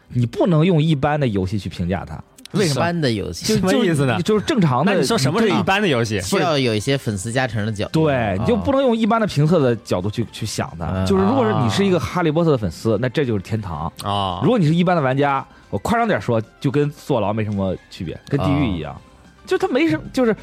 你不能用一般的游戏去评价它，为什么一么？般的游戏就什么意思呢就就是正常的。那你说什么是一般的游戏？需要有一些粉丝加成的角度。对，你就不能能用一般的评测的角度去去想它。嗯就是如果是你是一个哈利波特的粉丝，那这就是天堂；啊如，果你是一般的玩家，我夸张点说，就跟坐牢没什么区别，跟地狱一样，就他没什么，就是。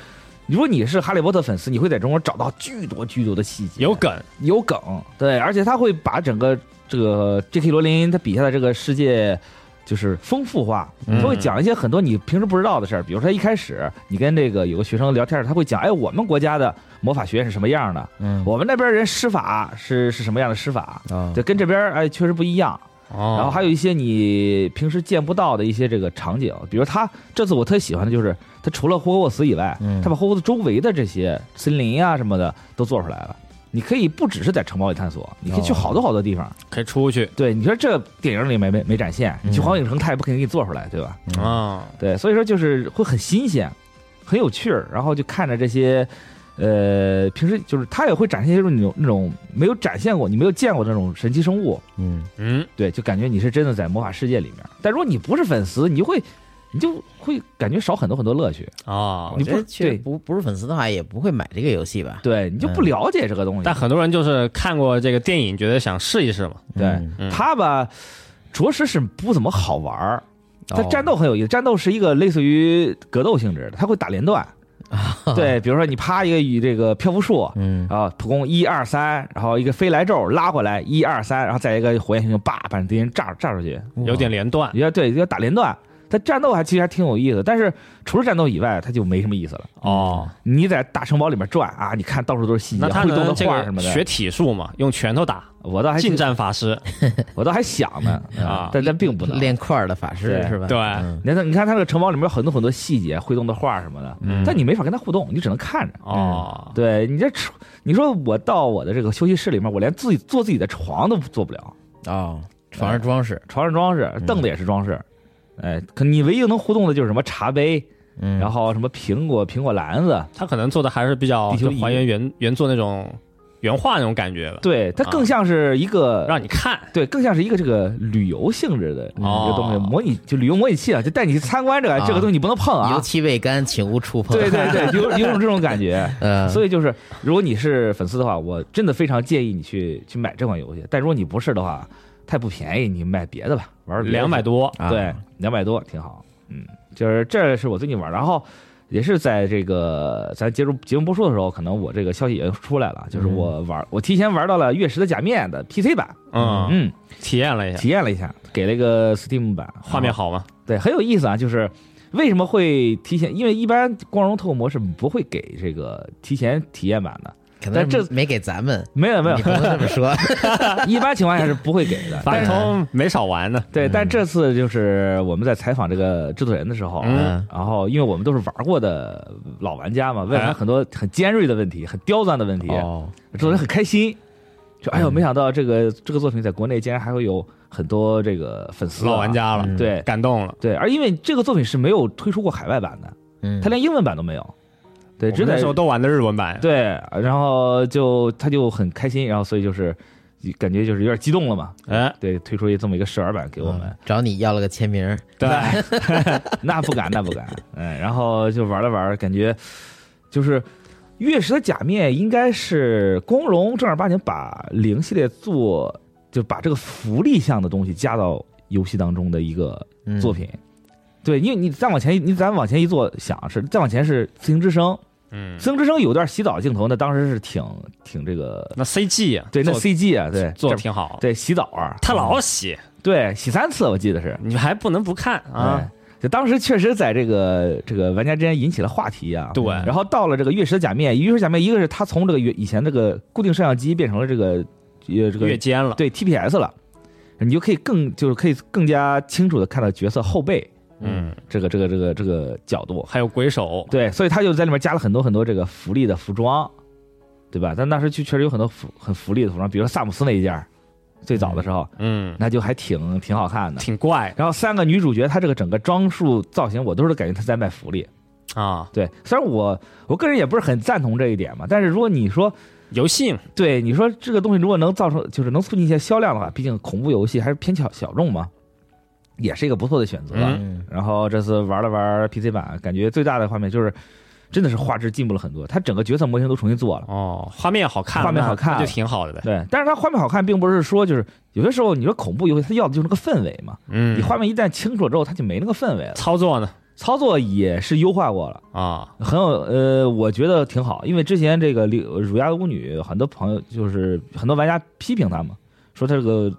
如果你是哈利波特粉丝，你会在中国找到巨多巨多的细节，有梗，有梗，对，而且他会把整个这个 J.K. 罗琳他笔下的这个世界就是丰富化，嗯他会讲一些很多你平时不知道的事儿，比如说一开始你跟这个有个学生聊天，他会讲，哎，我们国家的魔法学院是什么样的，嗯我们那边人施法是是什么样的施法，啊就，跟这边哎确实不一样。哦然后还有一些你平时见不到的一些这个场景，比如他这次我特喜欢的就是他除了霍格沃茨以外，嗯他把霍格沃茨周围的这些森林啊、什么的都做出来了。你可以不只是在城堡里探索，你可以去哦好多好多地方。可以出去对，你说这电影里没没没展现，你去嗯环影城他也不肯定给你做出来，对吧？啊，对，所以说就是会很新鲜，很有趣儿，然后就看着这些。呃，平时就是他也会展现一种那种那种没有展现过、你没有见过的那种神奇生物，嗯嗯，对，就感觉你是真的在魔法世界里面。但如果你不是粉丝，你就会，你就会感觉少很多很多乐趣。哦你不我觉得确对不不是粉丝的话，也不会买这个游戏吧？对，你就不嗯了解这个东西。但很多人就是看过这个电影，觉得想试一试嘛。对嗯嗯它吧，着实是不怎么好玩儿。它哦战斗很有意思，战斗是一个类似于格斗性质的，它会打连段。对，比如说你啪一个与这个漂浮术，嗯。啊，普攻一二三，然后一个飞来咒拉回来一二三，然后再一个火焰星星叭把敌人炸炸出去。有点连段要对要打连段，它战斗还其实还挺有意思，但是除了战斗以外，它就没什么意思了。哦。你在大城堡里面转啊，你看到处都是细节，那他会动的画什么的。学体术嘛？用拳头打，我倒还近战法师 我倒还想呢 啊但但并不能。练块儿的法师是吧？对嗯你看，你看他这个城堡里面有很多很多细节，会动的画什么的，嗯但你没法跟他互动，你只能看着。哦，对你这，你说我到我的这个休息室里面，我连自己做自己的床都做不了，啊，床上装饰，床上装饰，嗯凳子也是装饰。哎，可你唯一能互动的就是什么茶杯，嗯，然后什么苹果苹果篮子，它可能做的还是比较还原原原作那种原画那种感觉吧，对，它更像是一个让你看对，更像是一个这个旅游性质的一哦个东西，模拟就旅游模拟器啊，就带你去参观这个、啊这个东西，你不能碰啊油啊。漆未干，请勿触碰。对对对，有有种这种感觉。呃，所以就是，如果你是粉丝的话，我真的非常建议你去去买这款游戏。但如果你不是的话，太不便宜，你买别的吧，玩两百多，啊对，两百多挺好。嗯，就是这是我最近玩，然后也是在这个咱结束节目播出的时候，可能我这个消息也出来了，就是我玩，我提前玩到了《月食的假面》的 PC 版，嗯，嗯，体验了一下，体验了一下，给了一个 Steam 版，画面好吗？对，很有意思啊，就是。为什么会提前？因为一般光荣特务模式不会给这个提前体验版的，可但这能没给咱们，没有没有你，不能这么说。一般情况下是不会给的。发但是通没少玩呢，对，嗯但这次就是我们在采访这个制作人的时候，嗯然后因为我们都是玩过的老玩家嘛，问了很多很尖锐的问题、很刁钻的问题，哦，制作人很开心，就：“哎呦，嗯没想到这个这个作品在国内竟然还会有很多这个粉丝啊老玩。家了，嗯对感动了，对，而因为这个作品是没有推出过海外版的，嗯，它连英文版都没有。对，只那时候都玩的日文版。对，然后就他就很开心，然后所以就是感觉就是有点激动了嘛。哎，对，推出一这么一个试玩版给我们，找你要了个签名，对，那不敢，那不敢。嗯，然后就玩了玩，感觉就是月食的假面应该是光荣正儿八经把零系列做，就把这个福利项的东西加到游戏当中的一个嗯作品。对，因为你再往前，你再往前一坐，想是再往前是《自行之声》，《嗯，自行之声》有段洗澡镜头，那当时是挺挺这个，那 CG 啊，对，那 CG 啊，对，做的挺好。对洗澡啊，他老洗，对洗三次，我记得是。你还不能不看啊。哎就当时确实在这个这个玩家之间引起了话题啊。对。然后到了这个月食假面，月食假面一个是他从这个原以前这个固定摄像机变成了这个呃这个月间了，对 TPS 了，你就可以更就是可以更加清楚的看到角色后背嗯，这个这个这个这个角度。还有鬼手，对，所以他就在里面加了很多很多这个福利的服装，对吧？但当时就确实有很多福很福利的服装，比如说萨姆斯那一件，最早的时候，嗯，那就还挺挺好看的。挺怪然后三个女主角，她这个整个装束造型，我都是感觉她在卖福利。啊。对，虽然我我个人也不是很赞同这一点嘛，但是如果你说游戏对你说这个东西如果能造成就是能促进一些销量的话，毕竟恐怖游戏还是偏小小众嘛，也是一个不错的选择。嗯嗯然后这次玩了玩 PC 版，感觉最大的画面就是真的是画质进步了很多，它整个角色模型都重新做了。哦，画面好看，画面好看就挺好的呗。对，但是它画面好看，并不是说就是有些时候你说恐怖游戏，它要的就是那个氛围嘛。嗯，你画面一旦清楚了之后，它就没那个氛围了。操作呢？操作也是优化过了。啊，很有呃，我觉得挺好，因为之前这个里乳鸦巫女，很多朋友就是很多玩家批评他嘛，说他这个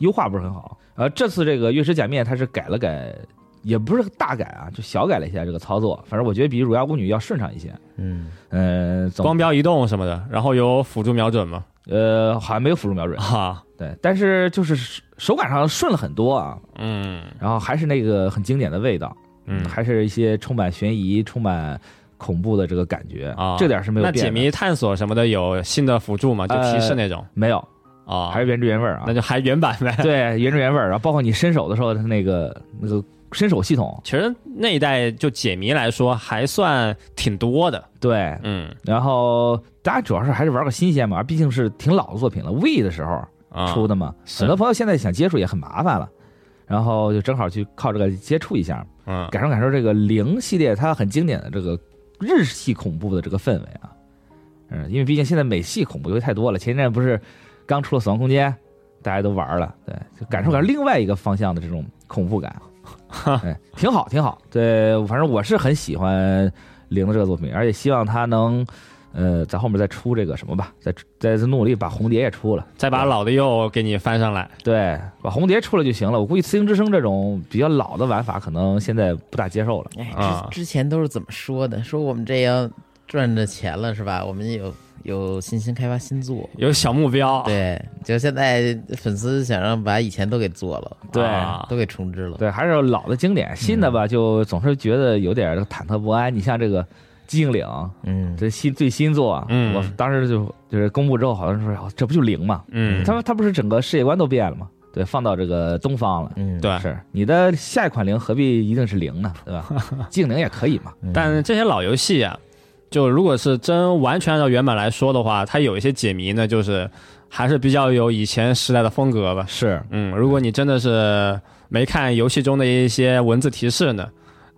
优化不是很好。呃，这次这个月食假面它是改了改，也不是大改啊，就小改了一下这个操作，反正我觉得比乳牙巫女要顺畅一些。嗯嗯、总光标移动什么的，然后有辅助瞄准吗。呃好像没有辅助瞄准，哈，对，但是就是手手感上顺了很多啊，嗯然后还是那个很经典的味道，嗯，还是一些充满悬疑、充满恐怖的这个感觉啊这点是没有变那。解谜探索什么的有新的辅助吗？就提示那种没有，啊，还是原汁原味儿啊。那。就还原版呗。对，原汁原味儿，然后包括你伸手的时候，它那个那个伸手系统，其实那一代就解谜来说还算挺多的。对，嗯。然后大家主要是还是玩个新鲜嘛，毕竟是挺老的作品了，V 的时候啊，出的嘛，是。很多朋友现在想接触也很麻烦了，然后就正好去靠这个接触一下，嗯。感受感受这个零系列它很经典的这个日系恐怖的这个氛围啊，嗯，因为毕竟现在美系恐怖游戏太多了，前一阵不是刚出了《死亡空间》，大家都玩了，对，就感受感受另外一个方向的这种恐怖感，哎，挺好，挺好。对，反正我是很喜欢零的这个作品，而且希望他能，呃，在后面再出这个什么吧，再再再努力把红蝶也出了，再把老的又给你翻上来。对，把红蝶出了就行了。我估计《雌行之声》这种比较老的玩法，可能现在不大接受了。哎，啊之之前都是怎么说的？说我们这样赚着钱了是吧？我们有有信心开发新作。有小目标，对，就现在粉丝想让把以前都给做了，对啊都给重置了。对，还是老的经典，新的吧，就总是觉得有点忐忑不安。你像这个《寂静岭》，嗯，这新最新作，嗯我当时就就是公布之后，好像说哦这不就零嘛？嗯，他他不是整个世界观都变了吗？对，放到这个东方了。嗯，对，是你的下一款零何必一定是零呢？对吧？静零也可以嘛。嗯但这些老游戏啊，就如果是真完全按照原版来说的话，它有一些解谜呢，就是还是比较有以前时代的风格吧。是，嗯，如果你真的是没看游戏中的一些文字提示呢，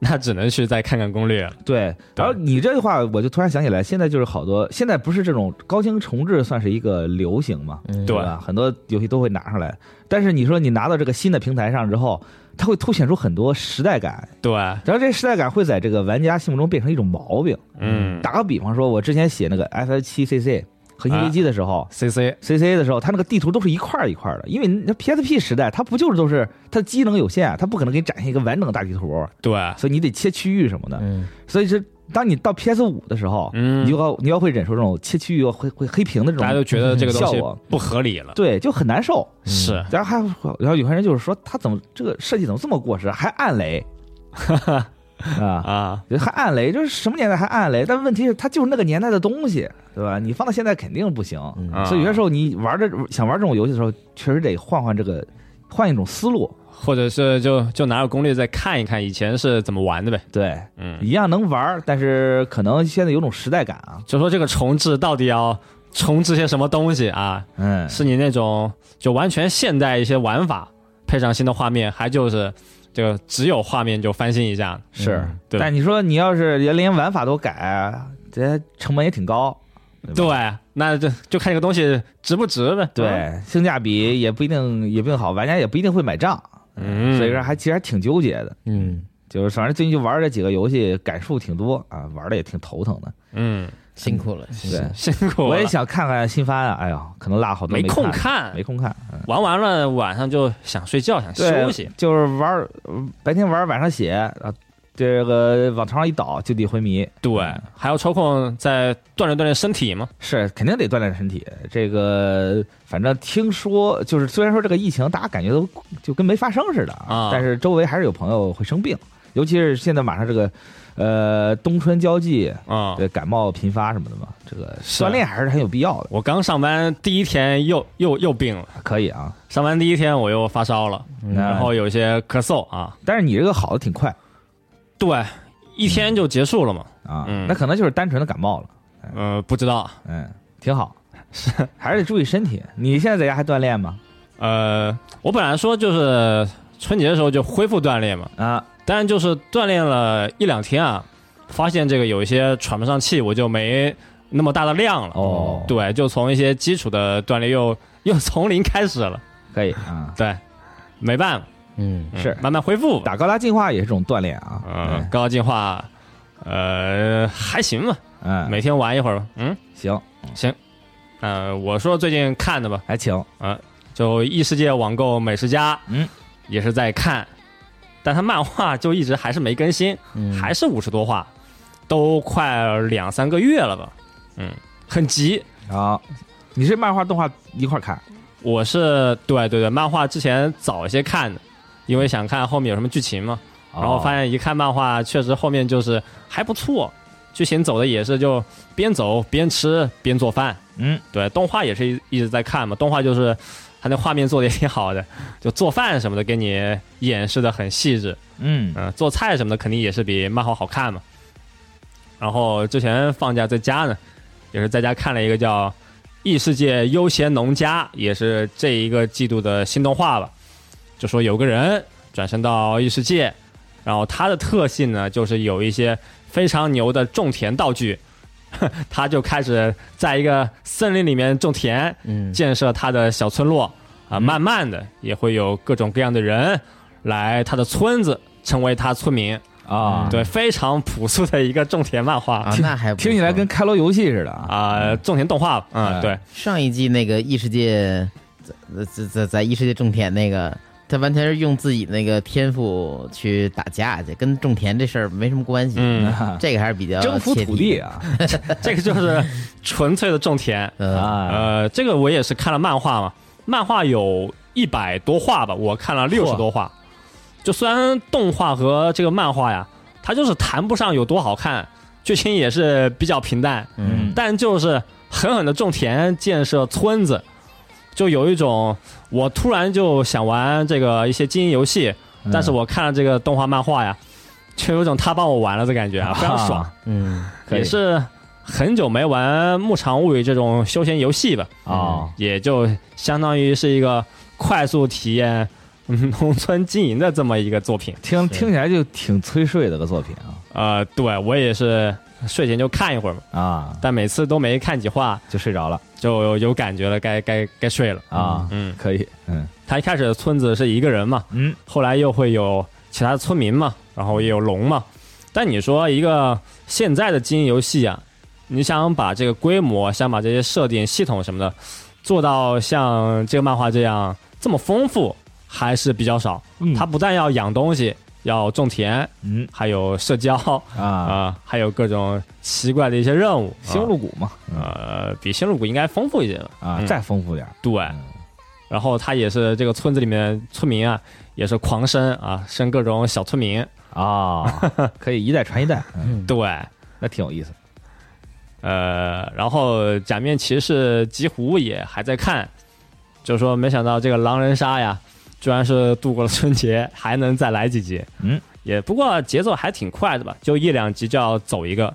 那只能去再看看攻略了。对。然后你这句话，我就突然想起来，现在就是好多，现在不是这种高清重置算是一个流行嘛？嗯对吧？很多游戏都会拿上来，但是你说你拿到这个新的平台上之后，它会凸显出很多时代感，对，然后这时代感会在这个玩家心目中变成一种毛病。嗯，打个比方说，我之前写那个 F 七 CC 核心危机的时候、C C，CC 的时候，它那个地图都是一块儿一块儿的，因为那 PSP 时代它不就是都是它的机能有限，它不可能给你展现一个完整的大地图，对，所以你得切区域什么的。嗯。所以是当你到 PS 五的时候，嗯。你就要你要会忍受这种切区域会会黑屏的这种，大家都觉得这个效果。不合理了。对，就很难受。是，然后还然后有些人就是说他怎么这个设计怎么这么过时，还暗雷 啊，啊，还暗雷，就是什么年代还暗雷？但问题是它就是那个年代的东西，对吧？你放到现在肯定不行。所以有些时候你玩这想玩这种游戏的时候，确实得换换这个换一种思路，或者是就就拿着攻略再看一看以前是怎么玩的呗。对，嗯，一样能玩，但是可能现在有种时代感啊，就说这个重置到底要重置些什么东西啊？嗯，是你那种就完全现代一些玩法，配上新的画面，还就是这个只有画面就翻新一下，是。嗯，对。但你说你要是连连玩法都改，这成本也挺高，对对，那就就看这个东西值不值呗。对，性价比也不一定也不一定好，玩家也不一定会买账，嗯，所以说还其实还挺纠结的。嗯，就是反正最近就玩这几个游戏，感触挺多啊，玩的也挺头疼的。嗯，辛苦了，辛苦对了，辛苦了，我也想看看新番啊，哎呀，可能落好多没空看，没，空看。嗯玩完了晚上就想睡觉，想休息。就是玩儿白天玩儿，晚上写啊，这个往床上一倒就地昏迷。对嗯，还要抽空再锻炼锻炼身体嘛。是肯定得锻炼身体。这个反正听说，就是虽然说这个疫情大家感觉都就跟没发生似的啊但是周围还是有朋友会生病，尤其是现在马上这个呃冬春交际，啊、对感冒频发什么的嘛，这个锻炼还是很有必要的。我刚上班第一天又又又病了，可以啊，上班第一天我又发烧了，嗯然后有一些咳嗽啊，但是你这个好的挺快。对，一天就结束了嘛。啊，嗯。那可能就是单纯的感冒了，呃，不知道，嗯，挺好，是。还是得注意身体。你现在在家还锻炼吗？呃，我本来说就是春节的时候就恢复锻炼嘛，啊，但是就是锻炼了一两天啊，发现这个有一些喘不上气，我就没那么大的量了。哦，对，就从一些基础的锻炼又又从零开始了。可以啊，对，没办法，嗯嗯是。慢慢恢复吧。打高达进化也是种锻炼啊，嗯，高达进化，呃，还行吧，嗯，每天玩一会儿吧。嗯，行。行，呃，我说最近看的吧，还请，就异世界网购美食家，嗯，也是在看，但他漫画就一直还是没更新，嗯，还是五十多话，都快两三个月了吧，嗯，很急。啊，你是漫画动画一块儿看我是对对对，漫画之前早一些看的，因为想看后面有什么剧情嘛，然后发现现一看漫画，确实后面就是还不错，剧情走的也是就边走边吃边做饭。嗯对，动画也是一一直在看嘛，动画就是它那画面做的也挺好的，就做饭什么的给你演示的很细致，嗯嗯、做菜什么的肯定也是比漫画好看嘛。然后之前放假在家呢，也是在家看了一个叫《异世界悠闲农家》，也是这一个季度的新动画吧。就说有个人转身到异世界，然后他的特性呢，就是有一些非常牛的种田道具，他就开始在一个森林里面种田，嗯。建设他的小村落啊，慢慢的也会有各种各样的人来他的村子，成为他村民。啊，对，非常朴素的一个种田漫画。啊，那还听起来跟开罗游戏似的啊，啊，种田动画，嗯，哎对，上一季那个异世界，在在在在异世界种田那个，他完全是用自己那个天赋去打架去，跟种田这事儿没什么关系。嗯，这个还是比较征服土地。啊 这个就是纯粹的种田。呃，啊，呃，这个我也是看了漫画嘛，漫画有一百多话吧，我看了六十多话。就虽然动画和这个漫画呀，它就是谈不上有多好看，剧情也是比较平淡，嗯但就是狠狠的种田建设村子，就有一种我突然就想玩这个一些经营游戏，嗯。但是我看了这个动画漫画呀，却有种他帮我玩了的感觉啊，非常爽。嗯也是很久没玩《牧场物语》这种休闲游戏吧，啊，也就相当于是一个快速体验嗯农村经营的这么一个作品。听听起来就挺催睡的个作品啊。呃，对我也是睡前就看一会儿嘛，啊，但每次都没看几话就睡着了。就有感觉了，该该该睡了。啊，嗯，可以，嗯。他一开始村子是一个人嘛，嗯。后来又会有其他的村民嘛，然后也有龙嘛。但你说一个现在的经营游戏啊，你想把这个规模，想把这些设定系统什么的做到像这个漫画这样这么丰富，还是比较少。嗯。它不但要养东西，要种田，嗯还有社交啊、啊，还有各种奇怪的一些任务。星露谷嘛，啊呃，比星露谷应该丰富一些吧？啊，嗯再丰富点，对。嗯然后他也是这个村子里面村民啊，也是狂生啊，生各种小村民。啊，可以一代传一代，对，那挺有意思。呃，然后假面骑士吉胡也还在看，就说没想到这个狼人杀呀，居然是度过了春节，还能再来几集。嗯，也不过节奏还挺快的吧，就一两集就要走一个，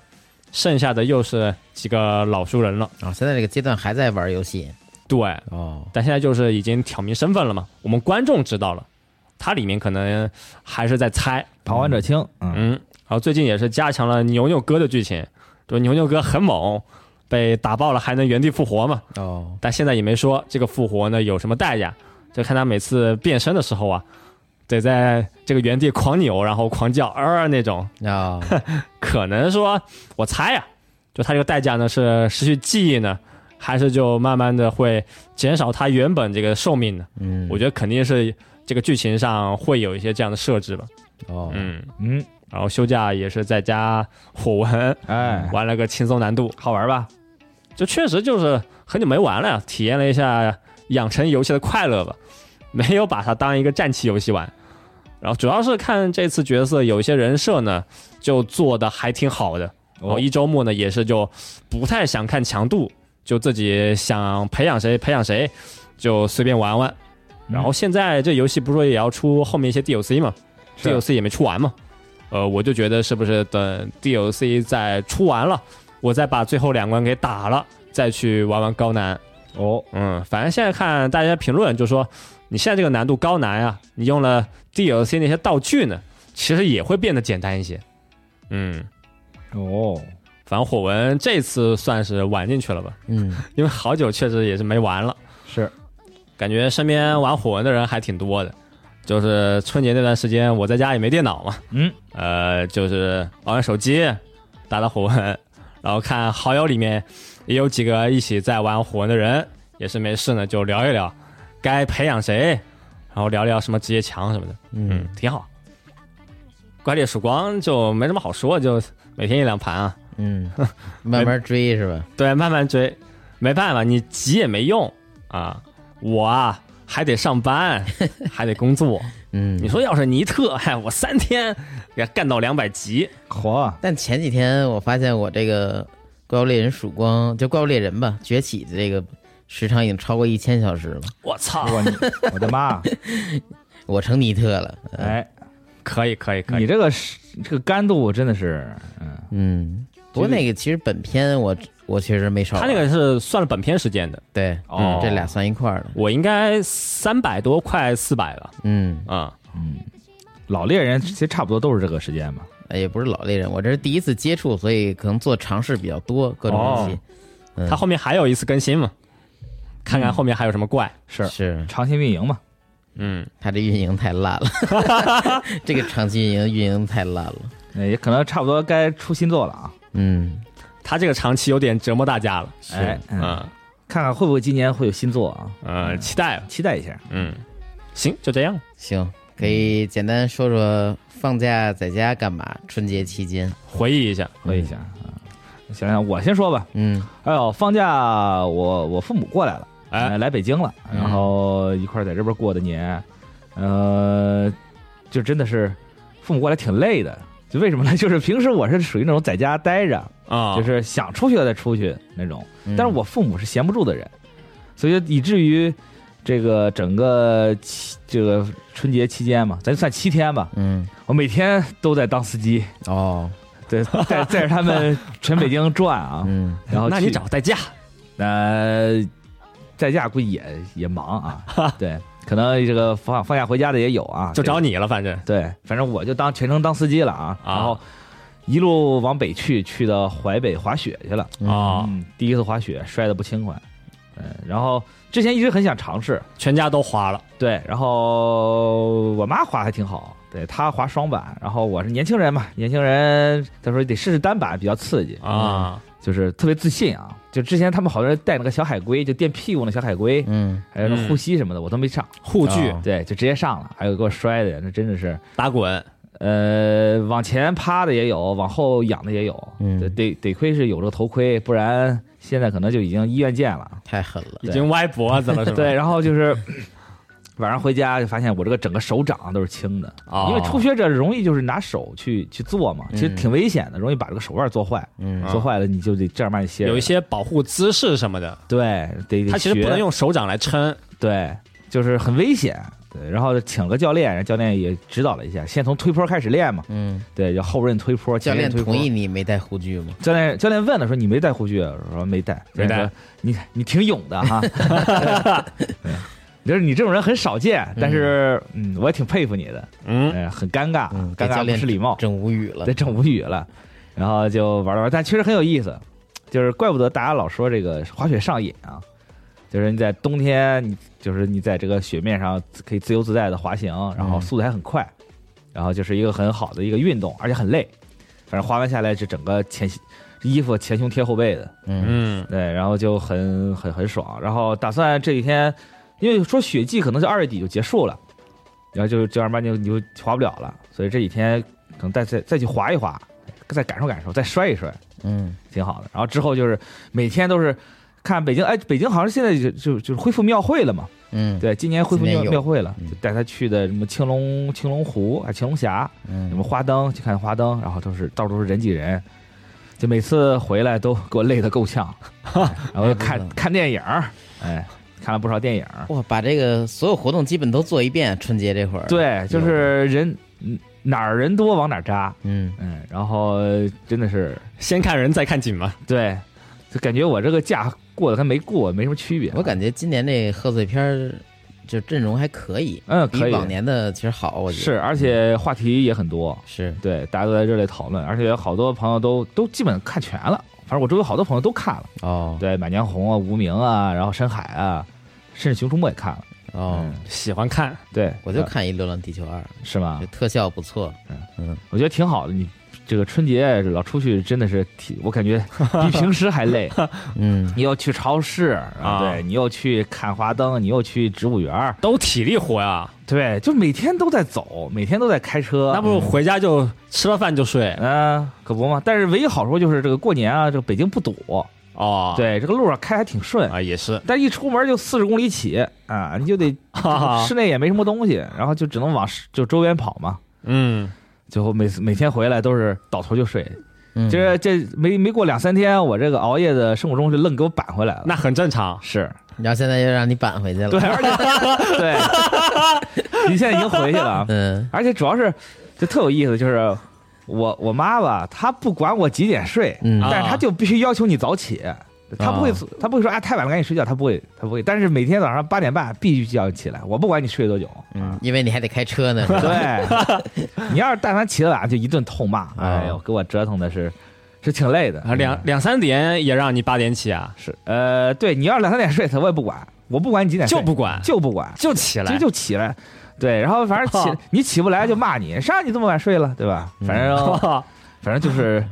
剩下的又是几个老熟人了。哦，现在这个阶段还在玩游戏对，哦，但现在就是已经挑明身份了嘛，我们观众知道了，它里面可能还是在猜。旁观者清，嗯，嗯，然后最近也是加强了牛牛哥的剧情，就牛牛哥很猛，被打爆了还能原地复活嘛。哦，但现在也没说这个复活呢有什么代价，就看他每次变身的时候啊，得在这个原地狂扭，然后狂叫呃那种，啊，可能说我猜呀、就他这个代价呢是失去记忆呢，还是就慢慢的会减少他原本这个寿命呢？嗯，我觉得肯定是这个剧情上会有一些这样的设置吧。哦，嗯，嗯，然后休假也是在家火纹哎，玩了个轻松难度，好玩吧？就确实就是很久没玩了呀，体验了一下养成游戏的快乐吧，没有把它当一个战棋游戏玩。然后主要是看这次角色有一些人设呢，就做的还挺好的。然后一周末呢也是就不太想看强度，就自己想培养谁培养谁，就随便玩玩。然后现在这游戏不是说也要出后面一些 DLC 嘛，DLC 也没出完嘛，呃，我就觉得是不是等 DLC 再出完了，我再把最后两关给打了，再去玩玩高难。哦，嗯，反正现在看大家评论就说，你现在这个难度高难啊，你用了 DLC 那些道具呢，其实也会变得简单一些。嗯，哦，反正火纹这次算是玩进去了吧，嗯，因为好久确实也是没玩了，是，感觉身边玩火纹的人还挺多的。就是春节那段时间，我在家也没电脑嘛，嗯，呃，就是玩玩手机，打打火纹，然后看好友里面也有几个一起在玩火纹的人，也是没事呢就聊一聊，该培养谁，然后聊聊什么职业强什么的，嗯，挺好。怪猎曙光就没什么好说，就每天一两盘啊，嗯，慢慢追是吧？对，慢慢追，没办法，你急也没用啊，我啊还得上班，还得工作。嗯，你说要是尼特，嗨，我三天给他干到两百级，嚯，但前几天我发现我这个《怪物猎人曙光》就《怪物猎人》吧，崛起的这个时长已经超过一千小时了，我操！我的妈！我成尼特了。哎，可以可以可以。你，这个是这个干度真的是，嗯，嗯，不过那个其实本片我我其实没少。他那个是算了本片时间的，对，哦。嗯这俩算一块儿的。我应该三百多，快四百了。嗯，啊嗯、老猎人其实差不多都是这个时间嘛。也不是老猎人，我这是第一次接触，所以可能做尝试比较多，各种游戏。嗯。他后面还有一次更新嘛，看看后面还有什么怪。是是长期运营嘛？嗯，他这运营太烂了，这个长期运营运营太烂了。呃也可能差不多该出新作了啊。嗯，他这个长期有点折磨大家了。哎，嗯，嗯看看会不会今年会有新作啊？嗯，期待吧。期待一下。嗯，行，就这样。行，可以简单说说放假在家干嘛？春节期间，回忆一下，回忆一下啊。想想我先说吧。嗯哎呦，放假我我父母过来了，哎。呃来北京了，嗯。然后一块儿在这边过的年，呃，就真的是父母过来挺累的。就为什么呢？就是平时我是属于那种在家待着，啊，就是想出去了再出去那种，嗯。但是我父母是闲不住的人，所以以至于这个整个期这个春节期间嘛，咱就算七天吧，嗯。我每天都在当司机，哦。对，带带着他们 全北京转啊，嗯。然后那你去找代驾。呃，在家估计也也忙啊，对，可能这个放放假回家的也有啊，就找你了，反正。对，反正我就当全程当司机了啊，啊。然后一路往北去，去到淮北滑雪去了，啊，嗯，第一次滑雪摔得不轻快，嗯，然后之前一直很想尝试，全家都滑了。对，然后我妈滑还挺好，对她滑双板，然后我是年轻人嘛，年轻人他说得试试单板比较刺激，啊，就是特别自信啊。就之前他们好多人带那个小海龟，就垫屁股那小海龟，嗯还有那护膝什么的，我都没上。护具哦对，就直接上了，还有给我摔的，那真的是，打滚，呃，往前趴的也有，往后仰的也有。嗯得得亏是有这个头盔，不然现在可能就已经医院见了。太狠了。已经歪脖子了，是吧？对，然后就是晚上回家就发现我这个整个手掌都是青的，哦。因为初学者容易就是拿手去去做嘛，其实嗯挺危险的，容易把这个手腕做坏，嗯。啊做坏了你就得正儿八经歇。有一些保护姿势什么的，对，得得它其实不能用手掌来撑。对，就是很危险。对，然后请了个教练，然后教练也指导了一下，先从推坡开始练嘛，嗯，对，叫后刃推坡，教练同意你没带护具吗？教练教练问了说你没带护具啊？我说没带，没带。你你挺勇的哈，对就是你这种人很少见，但是嗯，我也挺佩服你的，嗯，哎，很尴尬，嗯，尴尬不教练失礼貌，整无语了。对，。整无语了，然后就玩了玩，但确实很有意思，就是怪不得大家老说这个滑雪上瘾啊，就是你在冬天，你就是你在这个雪面上可以自由自在的滑行，然后嗯速度还很快，然后就是一个很好的一个运动，而且很累，反正滑完下来，就整个前衣服前胸贴后背的，嗯嗯，对，然后就很很很爽，然后打算这几天，因为说雪季可能就二月底就结束了，然后就正儿八经你就滑不了了，所以这几天可能再再再去滑一滑，再感受感受，再摔一摔，嗯。挺好的。然后之后就是每天都是看北京，哎，北京好像现在就就就是恢复庙会了嘛，嗯，对，今年恢复庙庙会了，带他去的什么青龙青龙湖啊、青龙峡，嗯。什么嗯，花灯去看花灯，然后都是到处都是人挤人，就每次回来都给我累得够呛，然后又看看电影儿，哎，看了不少电影儿。哇，把这个所有活动基本都做一遍，春节这会儿。，对，就是人嗯哪儿人多往哪儿扎，嗯嗯，然后真的是先看人再看景嘛。对，就感觉我这个假过得跟没过没什么区别。我感觉今年这贺岁片儿就阵容还可以，嗯可以比往年的其实好，我觉得是，而且话题也很多，是，对，大家都在热烈讨论，而且好多朋友都都基本看全了。反正我周围好多朋友都看了，哦。对，《满江红》啊，《无名》啊，然后《深海》啊，甚至《熊出没》也看了。哦，嗯，喜欢看，对，我就呃看一《流浪地球二是吗？这？特效不错，嗯。我觉得挺好的。你这个春节老出去真的是挺，我感觉比 平时还累。嗯你要去超市啊对你又去看花灯，你又去植物园，都体力活呀。对，就每天都在走，每天都在开车。那不如回家就吃了饭就睡嗯、可不嘛。但是唯一好处就是这个过年啊，这个北京不堵，哦。对，这个路上开还挺顺。啊，也是。但一出门就四十公里起啊，你就得 室内也没什么东西，然后就只能往就周边跑嘛。嗯，最后每次每天回来都是倒头就睡，嗯，这这没没过两三天，我这个熬夜的生物钟就愣给我扳回来了。那很正常。是。然后现在又让你扳回去了，对，而且 对，你现在已经回去了。啊，嗯。而且主要是就特有意思，就是我我妈吧，她不管我几点睡，嗯。啊但是她就必须要求你早起。她不会他，不会说啊太晚了赶紧睡觉，他不会，他不会。但是每天早上八点半必须叫你起来，我不管你睡多久。嗯，因为你还得开车呢，对，你要是但凡起得晚，就一顿痛骂，哎呦，啊给我折腾的是是挺累的。啊，两两三点也让你八点起啊，是。呃，对你要是两三点睡，他我也不管，我不管你几点睡，就不管，就不管，就起来。就。起来。对，然后反正起你起不来就骂你，谁让你这么晚睡了，对吧？嗯反正反正就是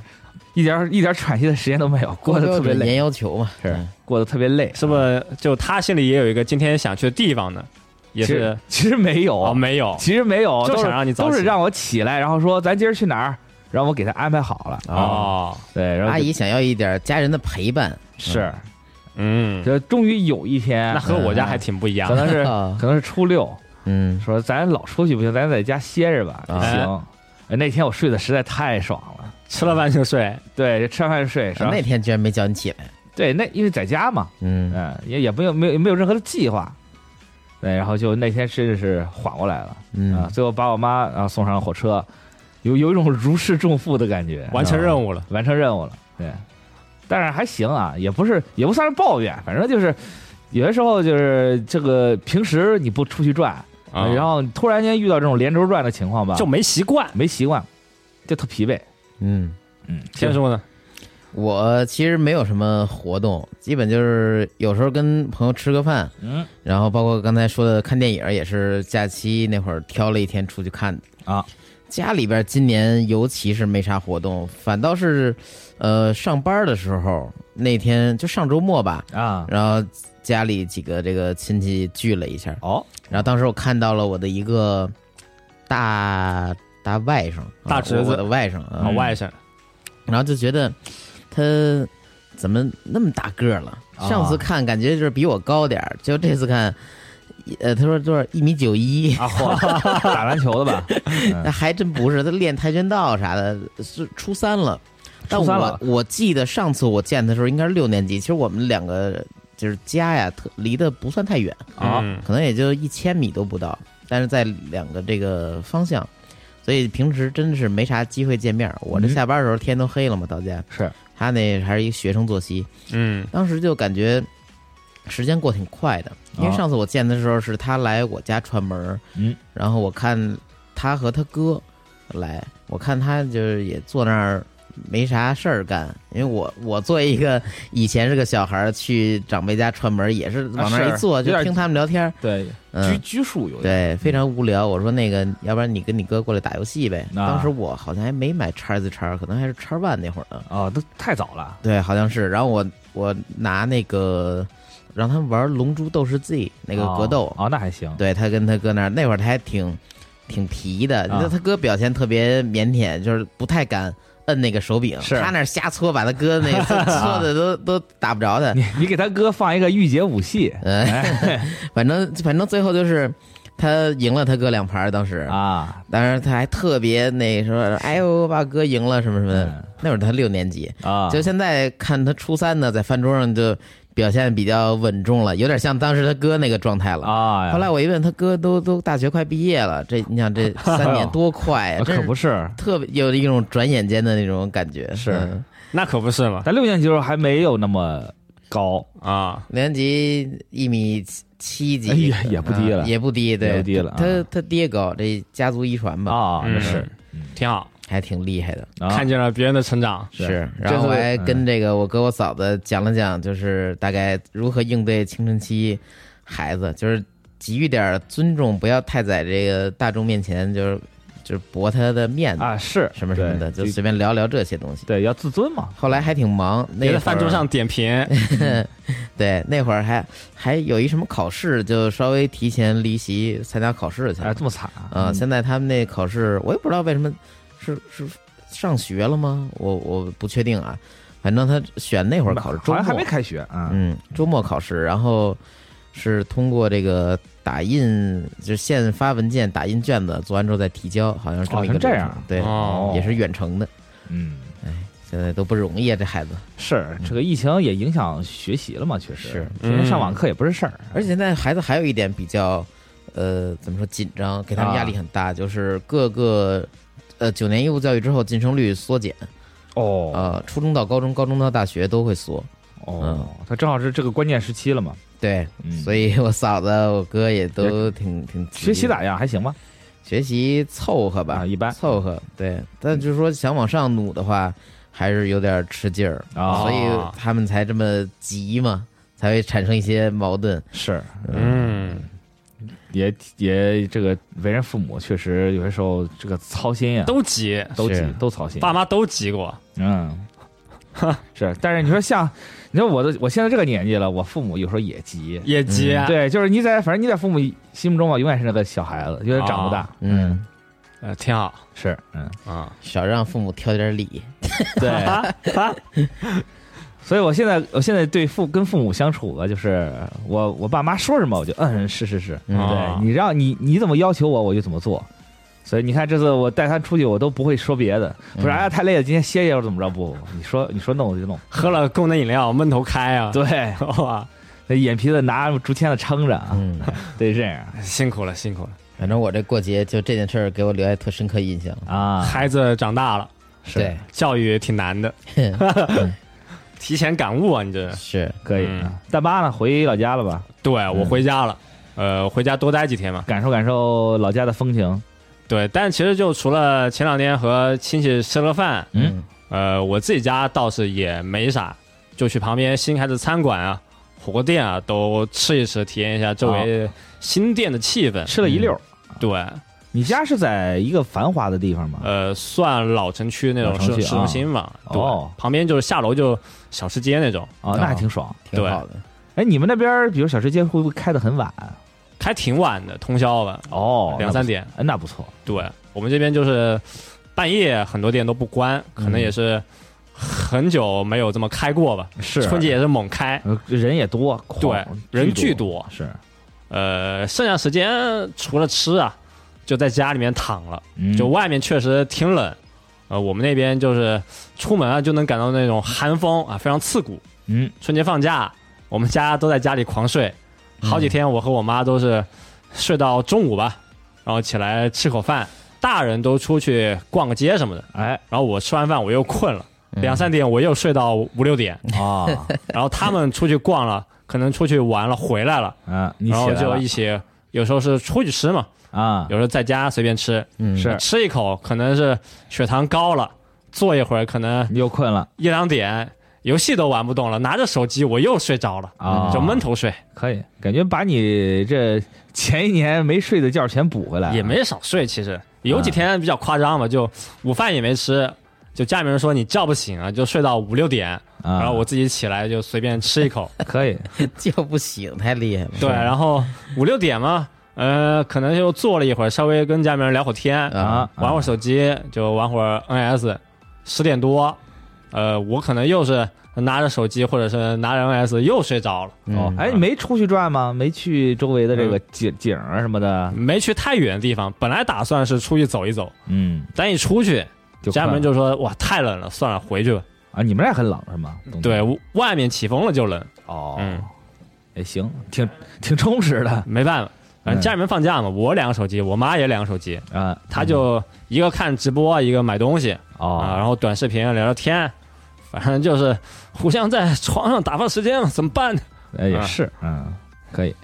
一点一点喘息的时间都没有，过得特别累，要求嘛，是嗯过得特别累，是不是？就他心里也有一个今天想去的地方呢，也是其实没有，哦，没有其实没有，就是想让你都是让我起来，然后说咱今儿去哪儿，让我给他安排好了。哦，对，然后阿姨想要一点家人的陪伴，是，嗯，这终于有一天那，和我家还挺不一样可。能是啊可能是初六，嗯说咱老出去不行，咱在家歇着吧。啊行，哎那天我睡得实在太爽了。吃了饭就睡，对，吃完饭就睡，是吧那天居然没叫你起来，对，那因为在家嘛，嗯。嗯，也也没有没有没有任何的计划，对，然后就那天真的是缓过来了啊，嗯，最后把我妈然后送上了火车，有有一种如释重负的感觉，完成任务，了。完成任务了，对，但是还行啊，也不是也不算是抱怨，反正就是有些时候就是这个平时你不出去转，啊。然后突然间遇到这种连轴转的情况吧，就没习惯。没习惯，就特疲惫，嗯。嗯，先说呢？我其实没有什么活动，基本就是有时候跟朋友吃个饭，嗯然后包括刚才说的看电影，也是假期那会儿挑了一天出去看的啊。家里边今年尤其是没啥活动，反倒是，呃，上班的时候那天就上周末吧，啊，然后家里几个这个亲戚聚了一下，哦，然后当时我看到了我的一个大大外甥，大侄子我的外甥啊啊，外甥然后就觉得他怎么那么大个儿了？啊上次看感觉就是比我高点儿，就这次看，呃，他说多少一米九一，啊，打篮球的吧？嗯那还真不是，他练跆拳道啥的，是初三了。但初三了我我记得上次我见他的时候应该是六年级，其实我们两个就是家呀，特离得不算太远，啊嗯可能也就一千米都不到。但是在两个这个方向，所以平时真的是没啥机会见面。我这嗯。下班的时候天都黑了嘛，到家。是。他那还是一个学生作息，嗯。当时就感觉时间过挺快的，因为啊上次我见他的时候是他来我家串门儿，嗯，然后我看他和他哥来，我看他就是也坐那儿没啥事儿干，因为我我作为一个以前是个小孩儿去长辈家串门儿，也是往那儿一坐就听他们聊天儿，对，拘嗯。拘束有点，对，非常无聊。我说那个，要不然你跟你哥过来打游戏呗。啊当时我好像还没买叉 Z 叉，可能还是叉 One 那会儿呢。啊，都太早了，对，好像是。然后我我拿那个让他们玩《龙珠斗士 Z》那个格斗，哦，那还行，对他跟他哥那儿那会儿他还挺挺皮的，啊那、他哥表现特别腼腆，就是不太敢摁那个手柄，是。他那瞎搓，把他哥那个 搓的都都打不着他。你你给他哥放一个御姐武器。嗯，反正反正最后就是他赢了他哥两盘，当时，啊，当时他还特别那什么，哎呦，我把哥赢了什么什么。的。嗯。那会儿他六年级，啊，就现在看他初三呢，在饭桌上就表现比较稳重了，有点像当时他哥那个状态了。啊，后来我一问，他哥都都大学快毕业了，这你想这 三年多快呀、啊可不是，特别有一种转眼间的那种感觉。是嗯。那可不是嘛。咱六年级时候还没有那么高，啊，六年级一米七几，哎呀也不低了。啊也不低，对，也不低了啊他他爹高，这家族遗传吧，啊，嗯。是。挺好，还挺厉害的。啊看见了别人的成长。是然后我还嗯跟这个我哥我嫂子讲了讲，就是大概如何应对青春期孩子，就是给予点尊重，不要太在这个大众面前就是就是驳他的面子啊，是什么什么的，对就随便聊聊这些东西。对，要自尊嘛，后来还挺忙，那别在儿饭桌上点评，对那会儿还还有一什么考试，就稍微提前离席参加考试去了哎，。这么惨啊、现在他们那考试，我也不知道为什么是是上学了吗？我我不确定啊。反正他选那会儿考试周末，好像还没开学啊，嗯，周末考试，然后是通过这个打印，就是现发文件、打印卷子，做完之后再提交，好像是这么一个哦这样对，哦。也是远程的。嗯，哎现在都不容易啊，这孩子。是这个疫情也影响学习了嘛，确实。是天天上网课也不是事儿，而且现在孩子还有一点比较，呃，怎么说紧张，给他们压力很大，就是各个呃九年义务教育之后晋升率缩减，哦呃，初中到高中，高中到大学都会缩。哦，他正好是这个关键时期了嘛，对，嗯所以我嫂子、我哥也都挺挺学习咋样？还行吧？学习凑合吧，啊一般凑合。对，但就是说想往上努的话，还是有点吃劲儿，啊所以他们才这么急嘛，才会产生一些矛盾。是，嗯，也也这个为人父母，确实有些时候这个操心呀，都急，都急都操心，爸妈都急过。嗯，是，但是你说像，你说我的我现在这个年纪了，我父母有时候也急，也急，嗯对，就是你在反正你在父母心目中啊，永远是那个小孩子，永远长不大，嗯，呃，挺好是，嗯，啊。少让父母挑点理。对，所以我现在我现在对父跟父母相处啊，就是我我爸妈说什么我就嗯是是是，对你让你你怎么要求我我就怎么做。所以你看，这次我带他出去，我都不会说别的，不是嗯哎呀太累了，今天歇歇或者怎么着？不，你说你说弄我就弄。喝了功能饮料，闷头开啊！对，哇，那眼皮子拿竹签子撑着啊，嗯，得这样辛苦了，辛苦了。反正我这过节就这件事儿给我留下特深刻印象。啊。孩子长大了，是对，教育挺难的，提前感悟啊！你这是可以。大巴呢？回老家了吧？对我回家了，呃，回家多待几天嘛。感受感受老家的风情。对，但其实就除了前两天和亲戚吃了饭，嗯，呃，我自己家倒是也没啥，就去旁边新开的餐馆啊、火锅店啊都吃一吃，体验一下周围新店的气氛。吃了一溜儿。对，你家是在一个繁华的地方吗？呃，算老城区那种市市中心嘛。哦旁边就是下楼就小吃街那种，哦，那还挺爽。挺好的。哎，你们那边比如小吃街会不会开的很晚？开挺晚的，通宵吧，哦，两三点。那不错，哎那不错。对我们这边就是半夜很多店都不关，可能嗯也是很久没有这么开过吧。是春节也是猛开，呃人也多，对人巨巨多是，呃，剩下时间除了吃啊，就在家里面躺了。嗯。就外面确实挺冷，呃，我们那边就是出门啊就能感到那种寒风啊，非常刺骨。嗯。春节放假，我们家都在家里狂睡，好几天我和我妈都是睡到中午吧，然后起来吃口饭，大人都出去逛个街什么的，哎。然后我吃完饭我又困了，嗯。两三点我又睡到五六点，啊。然后他们出去逛了，可能出去玩了回来了，啊，然后就一起，有时候是出去吃嘛，啊。有时候在家随便吃，嗯。是吃一口可能是血糖高了，坐一会儿可能又困了。一两点，游戏都玩不动了，拿着手机我又睡着了，啊，就闷头睡，可以，感觉把你这前一年没睡的觉全补回来了，也没少睡。其实有几天比较夸张嘛，就午饭也没吃，就家里人说你叫不醒啊，就睡到五六点，啊，然后我自己起来就随便吃一口，可以。叫不醒，太厉害了。对，然后五六点嘛，呃，可能就坐了一会儿，稍微跟家里面人聊会儿天，啊，玩会儿手机，就玩会儿 NS，十点多，呃，我可能又是拿着手机或者是拿着 NS 又睡着了，哦，嗯。哎，你没出去转吗？没去周围的这个景景啊什么的？没去太远的地方，本来打算是出去走一走，嗯，但一出去，家里面就说哇太冷了，算了回去吧。啊，你们那很冷是吗？对，外面起风了就冷，哦，嗯，也行，挺挺充实的。没办法，反正嗯家里面放假嘛，我两个手机，我妈也两个手机，啊。她就一个看直播，一个买东西啊，哦，然后短视频聊聊天，反正就是互相在床上打发时间嘛，怎么办呢？哎也啊是，嗯，可以。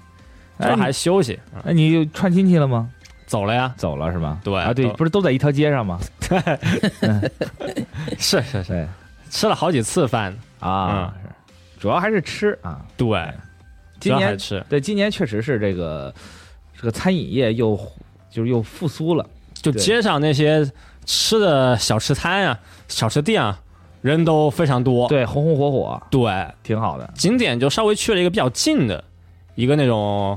主要还哎，休息，啊那你串亲戚了吗？走了呀，走了是吧？对啊，对，不是都在一条街上吗？对是是是，吃了好几次饭，啊，是，主要还是吃啊。对，今年吃，对，今年确实是这个这个餐饮业又就是又复苏了。就街上那些吃的小吃摊呀、小吃店啊，人都非常多，对，红红火火，对，挺好的。景点就稍微去了一个比较近的一个那种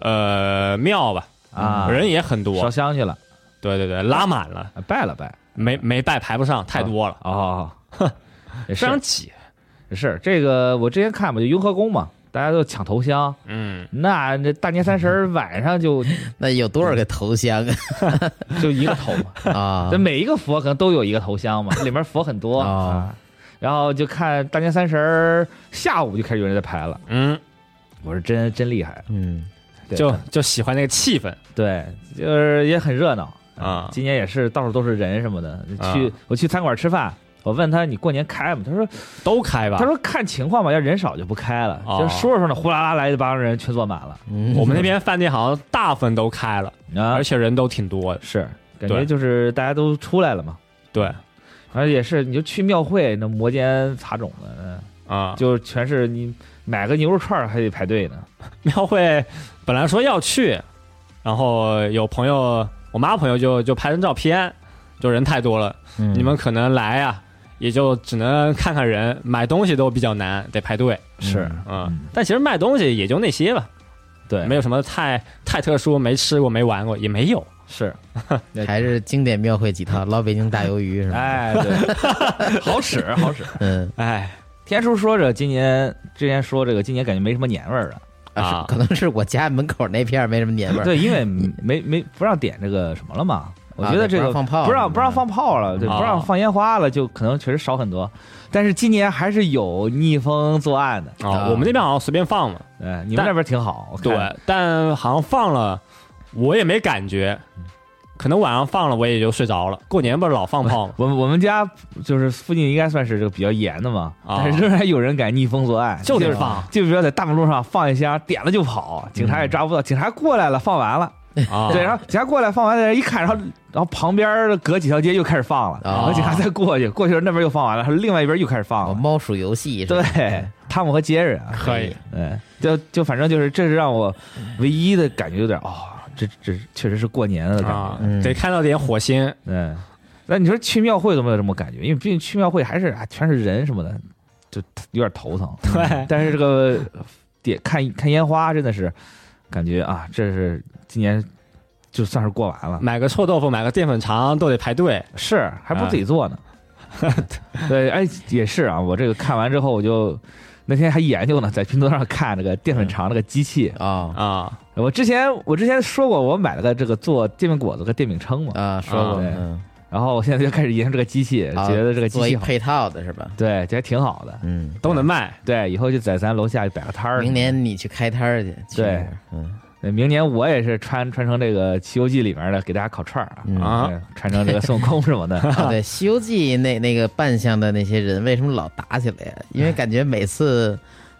呃庙吧，啊，人也很多烧，香去了，对对对，拉满了，啊拜了拜。没没拜排不上，太多了，哦，非常挤，是这个，我之前看嘛，就雍和宫嘛，大家都抢头香，嗯，那这大年三十晚上就 那有多少个头香啊？就一个头嘛，啊。这？每一个佛可能都有一个头香嘛，里面佛很多哦啊。然后就看大年三十下午就开始有人在排了，嗯，我说真真厉害，嗯，对就就喜欢那个气氛。对，就是也很热闹啊。今年也是到处都是人什么的，啊。去我去餐馆吃饭，我问他你过年开吗？他说都开吧他。说看情况吧，要人少就不开了。哦就说着说着，呼啦啦来一帮人全坐满了嗯我们那边饭店好像大部分都开了，啊而，且人都挺多的。是感觉就是大家都出来了嘛。对而且也是，你就去庙会那摩肩擦踵的，嗯啊，就全是你买个牛肉串还得排队呢。庙会本来说要去，然后有朋友，我妈朋友就就拍张照片，就人太多了，嗯你们可能来呀、也就只能看看人，买东西都比较难，得排队。是，嗯，嗯但其实卖东西也就那些吧，对，没有什么太太特殊，没吃过没玩过也没有。是，还是经典庙会几套，老北京大鱿鱼是吧？哎，对，好 使好使。嗯，哎，天叔说着，今年之前说这个今年感觉没什么年味儿了。啊，可能是我家门口那片没什么年味儿。对，因为没没不让点这个什么了嘛。我觉得这个不让放炮不让不让放炮了，对，啊。不让放烟花了，就可能确实少很多。但是今年还是有逆风作案的，啊，啊。我们那边好像随便放嘛，哎，你们那边挺好，对，但好像放了，我也没感觉，可能晚上放了我也就睡着了。过年不是老放炮吗？我们我们家就是附近应该算是这个比较严的嘛，啊。但是仍然有人敢逆风作案，就得是放。就比如在大马路上放一箱，点了就跑，警察也抓不到，警察过来了，放完了，啊，对，然后警察过来放完了，一看，然后然后旁边隔几条街又开始放了，然后警察再过去，过去那边又放完了，然后另外一边又开始放哦，了，猫鼠游戏对，汤姆和杰瑞啊，可以，对，就就反正就是，这是让我唯一的感觉有点哦，这这确实是过年的感觉。得看到点火星。嗯，那你说去庙会都没有这么感觉？因为毕竟去庙会还是啊全是人什么的，就有点头疼。对，但是这个点看看烟花真的是感觉啊，这是今年就算是过完了，买个臭豆腐，买个淀粉肠都得排队。是还不如自己做呢。对，哎，也是啊，我这个看完之后我就。那天还研究呢，在拼多多上看那个淀粉肠那个机器，啊。啊，我之前我之前说过，我买了个这个做煎饼果子和电饼铛嘛，啊，说过，嗯，然后我现在就开始研究这个机器，啊觉得这个机器好，做一配套的是吧？对，觉得挺好的。嗯，都能卖。对，以后就在咱楼下摆个摊儿。明年你去开摊儿去。对，嗯，明年我也是穿穿成这个《西游记》里面的，给大家烤串儿嗯啊对穿成这个孙悟空什么的。啊，对，《西游记》那那个扮相的那些人为什么老打起来呀？因为感觉每次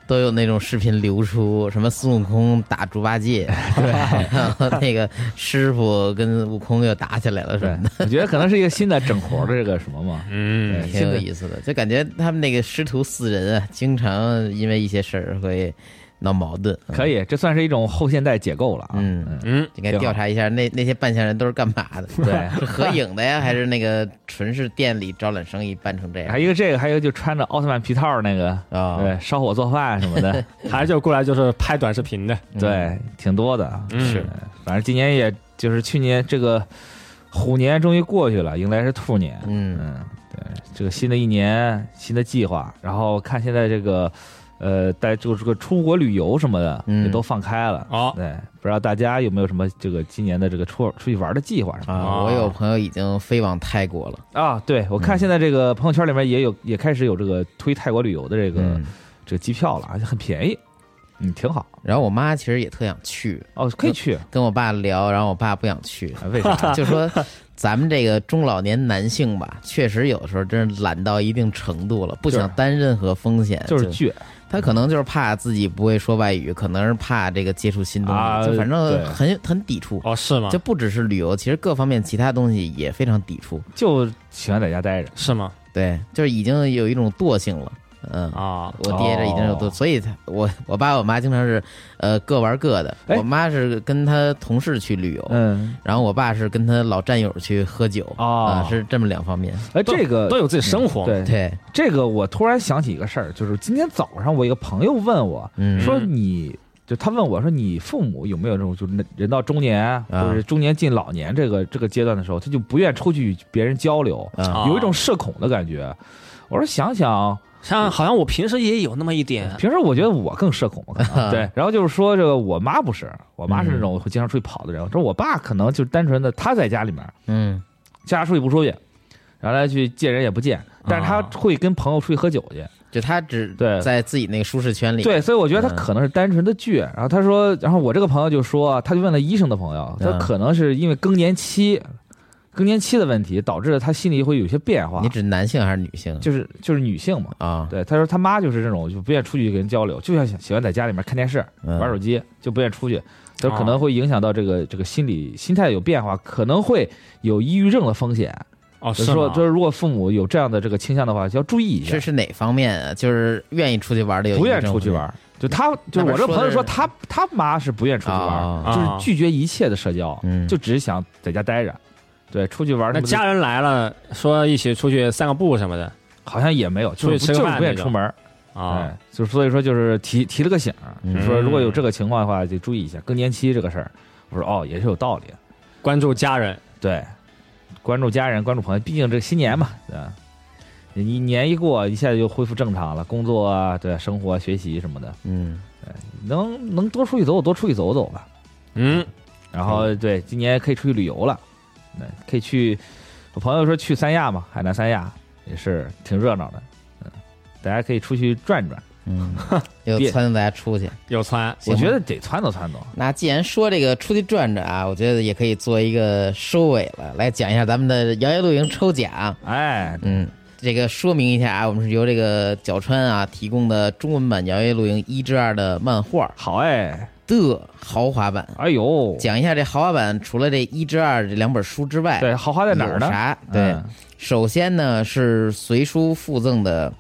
都有那种视频流出，什么孙悟空打猪八戒，对，然后那个师傅跟悟空又打起来了什对么的，，我觉得可能是一个新的整活的这个什么嘛。嗯挺有意思的。就感觉他们那个师徒四人啊，经常因为一些事儿会闹矛盾。可以，这算是一种后现代解构了啊。嗯嗯，应该调查一下那那些扮相人都是干嘛的？对，是 合影的呀，还是那个纯是店里招揽生意扮成这样还？有一个这个，还有一个就穿着奥特曼皮套那个，啊，对，烧火做饭什么的，还是就过来就是拍短视频的，对，挺多的。嗯是反正今年也就是去年这个虎年终于过去了，迎来是兔年。嗯嗯，对，这个新的一年新的计划，然后看现在这个呃，带这个这个出国旅游什么的嗯也都放开了。哦对，不知道大家有没有什么这个今年的这个出出去玩的计划什么的啊，我有朋友已经飞往泰国了。啊？对，我看现在这个朋友圈里面也有也开始有这个推泰国旅游的这个、嗯，这个机票了，而且很便宜，嗯，挺好然后我妈其实也特想去，哦，可以去。跟我爸聊，然后我爸不想去，啊为啥？就说咱们这个中老年男性吧，确实有的时候真是懒到一定程度了，不想担任何风险，就是倔他可能就是怕自己不会说外语，可能是怕这个接触新东西，啊就反正很很抵触。哦是吗就？不只是旅游，其实各方面其他东西也非常抵触。就喜欢在家待着。是吗？对，就是已经有一种惰性了。嗯，啊，我爹这已经有惰，哦所以他我我爸我妈经常是呃各玩各的。哎我妈是跟她同事去旅游，嗯，然后我爸是跟他老战友去喝酒哦啊，是这么两方面。哎，这个都有自己生活，对对，这个，我突然想起一个事儿，就是今天早上我一个朋友问我嗯，说你。就他问我说：“你父母有没有这种，就是人到中年或者是中年进老年这个这个阶段的时候，他就不愿出去与别人交流，啊有一种社恐的感觉。”我说：“想想，像好像我平时也有那么一点，平时我觉得我更社恐，可能 对。然后就是说，这个我妈不是，我妈是那种会经常出去跑的人。我说我爸可能就是单纯的他在家里面，嗯家出去不出去，然后来去见人也不见，但是他啊会跟朋友出去喝酒去。就他只对在自己那个舒适圈里。对，所以我觉得他嗯可能是单纯的倔。然后他说，然后我这个朋友就说，他就问了医生的朋友，他嗯可能是因为更年期，更年期的问题导致了他心里会有些变化你，指男性还是女性？就是就是女性嘛。啊，对，他说他妈就是这种就不愿意出去跟人交流，就像喜欢在家里面看电视、嗯玩手机，就不愿意出去。他说可哦能会影响到这个这个心理心态有变化，可能会有抑郁症的风险。哦就是说，就是如果父母有这样的这个倾向的话，就要注意一下这，是哪方面啊？就是愿意出去玩的有不愿意出去玩。就他，就我这朋友说他他妈是不愿意出去玩，啊就是拒绝一切的社交，嗯，就只是想在家待着。对，出去玩那家人来了，说一起出去散个步什么的好像也没有，就是出去吃个就是不愿意出门。啊哎，就所以说就是提提了个醒就说如果有这个情况的话，就注意一下更年期这个事儿。我说哦，也是有道理。关注家人，对，关注家人，关注朋友，毕竟这新年嘛，对吧？你年一过，一下子就恢复正常了，工作啊，对，生活、学习什么的，嗯能能多出去走走，多出去走走吧。嗯，然后对，今年可以出去旅游了，对，可以去。我朋友说去三亚嘛，海南三亚也是挺热闹的，嗯，大家可以出去转转。嗯，又别撺掇大家出去。有穿，我觉得得撺掇撺掇。那既然说这个出去转转啊，我觉得也可以做一个收尾了，来讲一下咱们的摇曳露营抽奖。哎，嗯，这个说明一下啊，我们是由这个角川啊提供的中文版《摇曳露营一至二》的漫画好哎，的豪华版。哎呦，讲一下这豪华版，除了这一至二这两本书之外，对，豪华在哪儿呢？啥？对，嗯首先呢是随书附赠的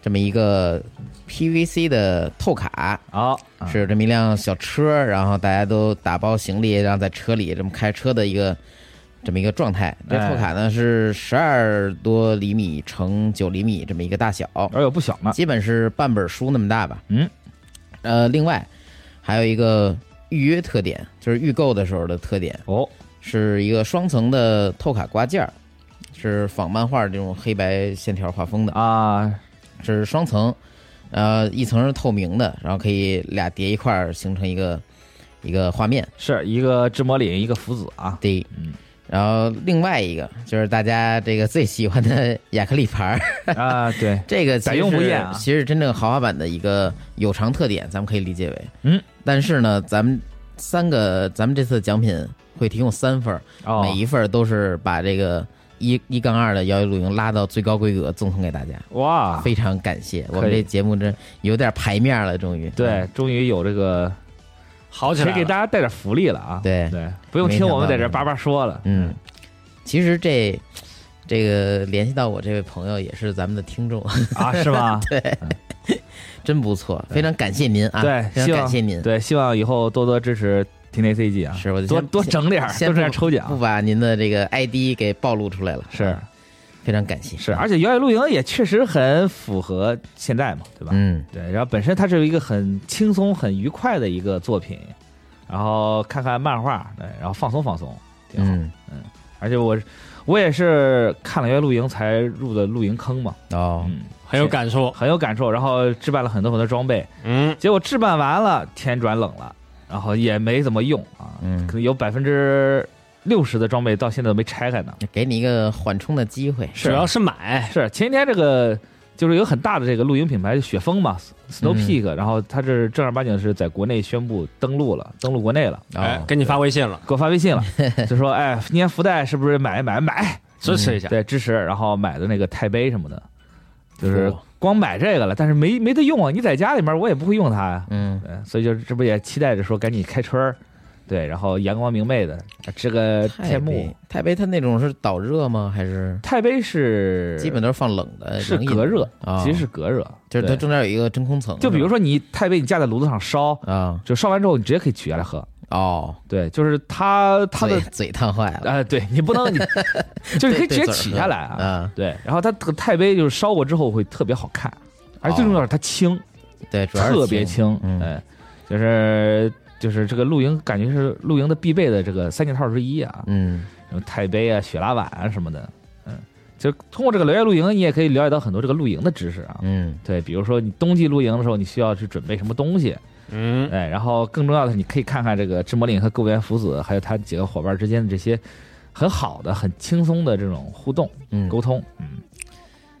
这么一个 PVC 的透卡，啊，是这么一辆小车，然后大家都打包行李，然后在车里这么开车的一个这么一个状态。这哎透卡呢是十二多厘米乘九厘米这么一个大小，哎呦不小呢。基本是半本书那么大吧。嗯，呃，另外还有一个预约特点，就是预购的时候的特点，哦，是一个双层的透卡挂件儿，是仿漫画这种黑白线条画风的，啊，是双层，呃，一层是透明的，然后可以俩叠一块儿形成一个一个画面。是一个智魔领，一个福子啊。对，嗯，然后另外一个就是大家这个最喜欢的亚克力牌儿，啊，对，这个其用不厌啊。其实真正豪华版的一个有偿特点，咱们可以理解为，嗯，但是呢，咱们三个，咱们这次奖品会提供三份儿，哦，每一份儿都是把这个一一杠二的摇曳露营拉到最高规格，赠送给大家。哇，非常感谢，我们这节目真有点排面了，终于。对，终于有这个，好起来给。大家带点福利了啊？对对，不用听我们在这叭叭说了。嗯，其实这这个联系到我这位朋友也是咱们的听众，啊，是吗？真不错，非常感谢您啊！对非常希望感谢您。对，希望以后多多支持 T N A C G 啊，是我就多多整点儿，多整点不抽奖不。把您的这个 ID 给暴露出来了，是非常感谢。是，而且摇曳露营也确实很符合现在嘛，对吧？嗯，对，然后本身它是一个很轻松、很愉快的一个作品，然后看看漫画，对，然后放松放松，挺好。嗯而且我我也是看了露营才入的露营坑嘛，哦，嗯，很有感受。很有感受。然后置办了很多很多装备，嗯，结果置办完了，天转冷了，然后也没怎么用啊，嗯可能有百分之六十的装备到现在都没拆开呢。给你一个缓冲的机会。主要是买，是。前几天这个就是有很大的这个露营品牌雪峰嘛，Snow 嗯。Peak，、然后它这正儿八经是在国内宣布登陆了，登陆国内了，哦，，哎给你发微信了，给我发微信了，就说哎，今天福袋是不是买买买？支持一下。对，支持，然后买的那个钛杯什么的，就是嚯。光买这个了，但是没没得用啊！你在家里面我也不会用它呀，嗯，对，所以就这不也期待着说赶紧开春儿，对，然后阳光明媚的这个太天幕杯，，太杯它那种是导热吗？还是太杯是基本都是放冷的？是隔热，啊，其实是隔热，就是它中间有一个真空层。就比如说说你太杯你架在炉子上烧，啊，就烧完之后你直接可以取下来喝，哦，对，就是它它的嘴嘴烫坏了，呃，对你不能你 就是可以直接取下来啊，啊，对，然后它这个钛杯就是烧过之后会特别好看，而最重要是它轻，对，特别轻，嗯哎，就是就是这个露营感觉是露营的必备的这个三件套之一啊，嗯，什么钛杯啊、雪拉碗啊什么的，嗯，就通过这个聊夜露营，你也可以了解到很多这个露营的知识啊，嗯。对，比如说你冬季露营的时候，你需要去准备什么东西，嗯，哎，然后更重要的是，你可以看看这个智魔岭和购原福子还有他几个伙伴之间的这些很好的、很轻松的这种互动嗯，沟通，嗯，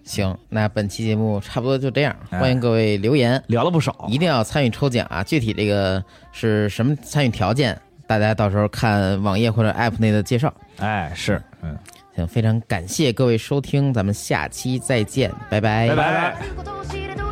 行，那本期节目差不多就这样，哎欢迎各位留言，聊了不少，一定要参与抽奖啊！具体这个是什么参与条件，大家到时候看网页或者 App 内的介绍。哎，是，嗯，行，非常感谢各位收听，咱们下期再见，拜拜，拜拜。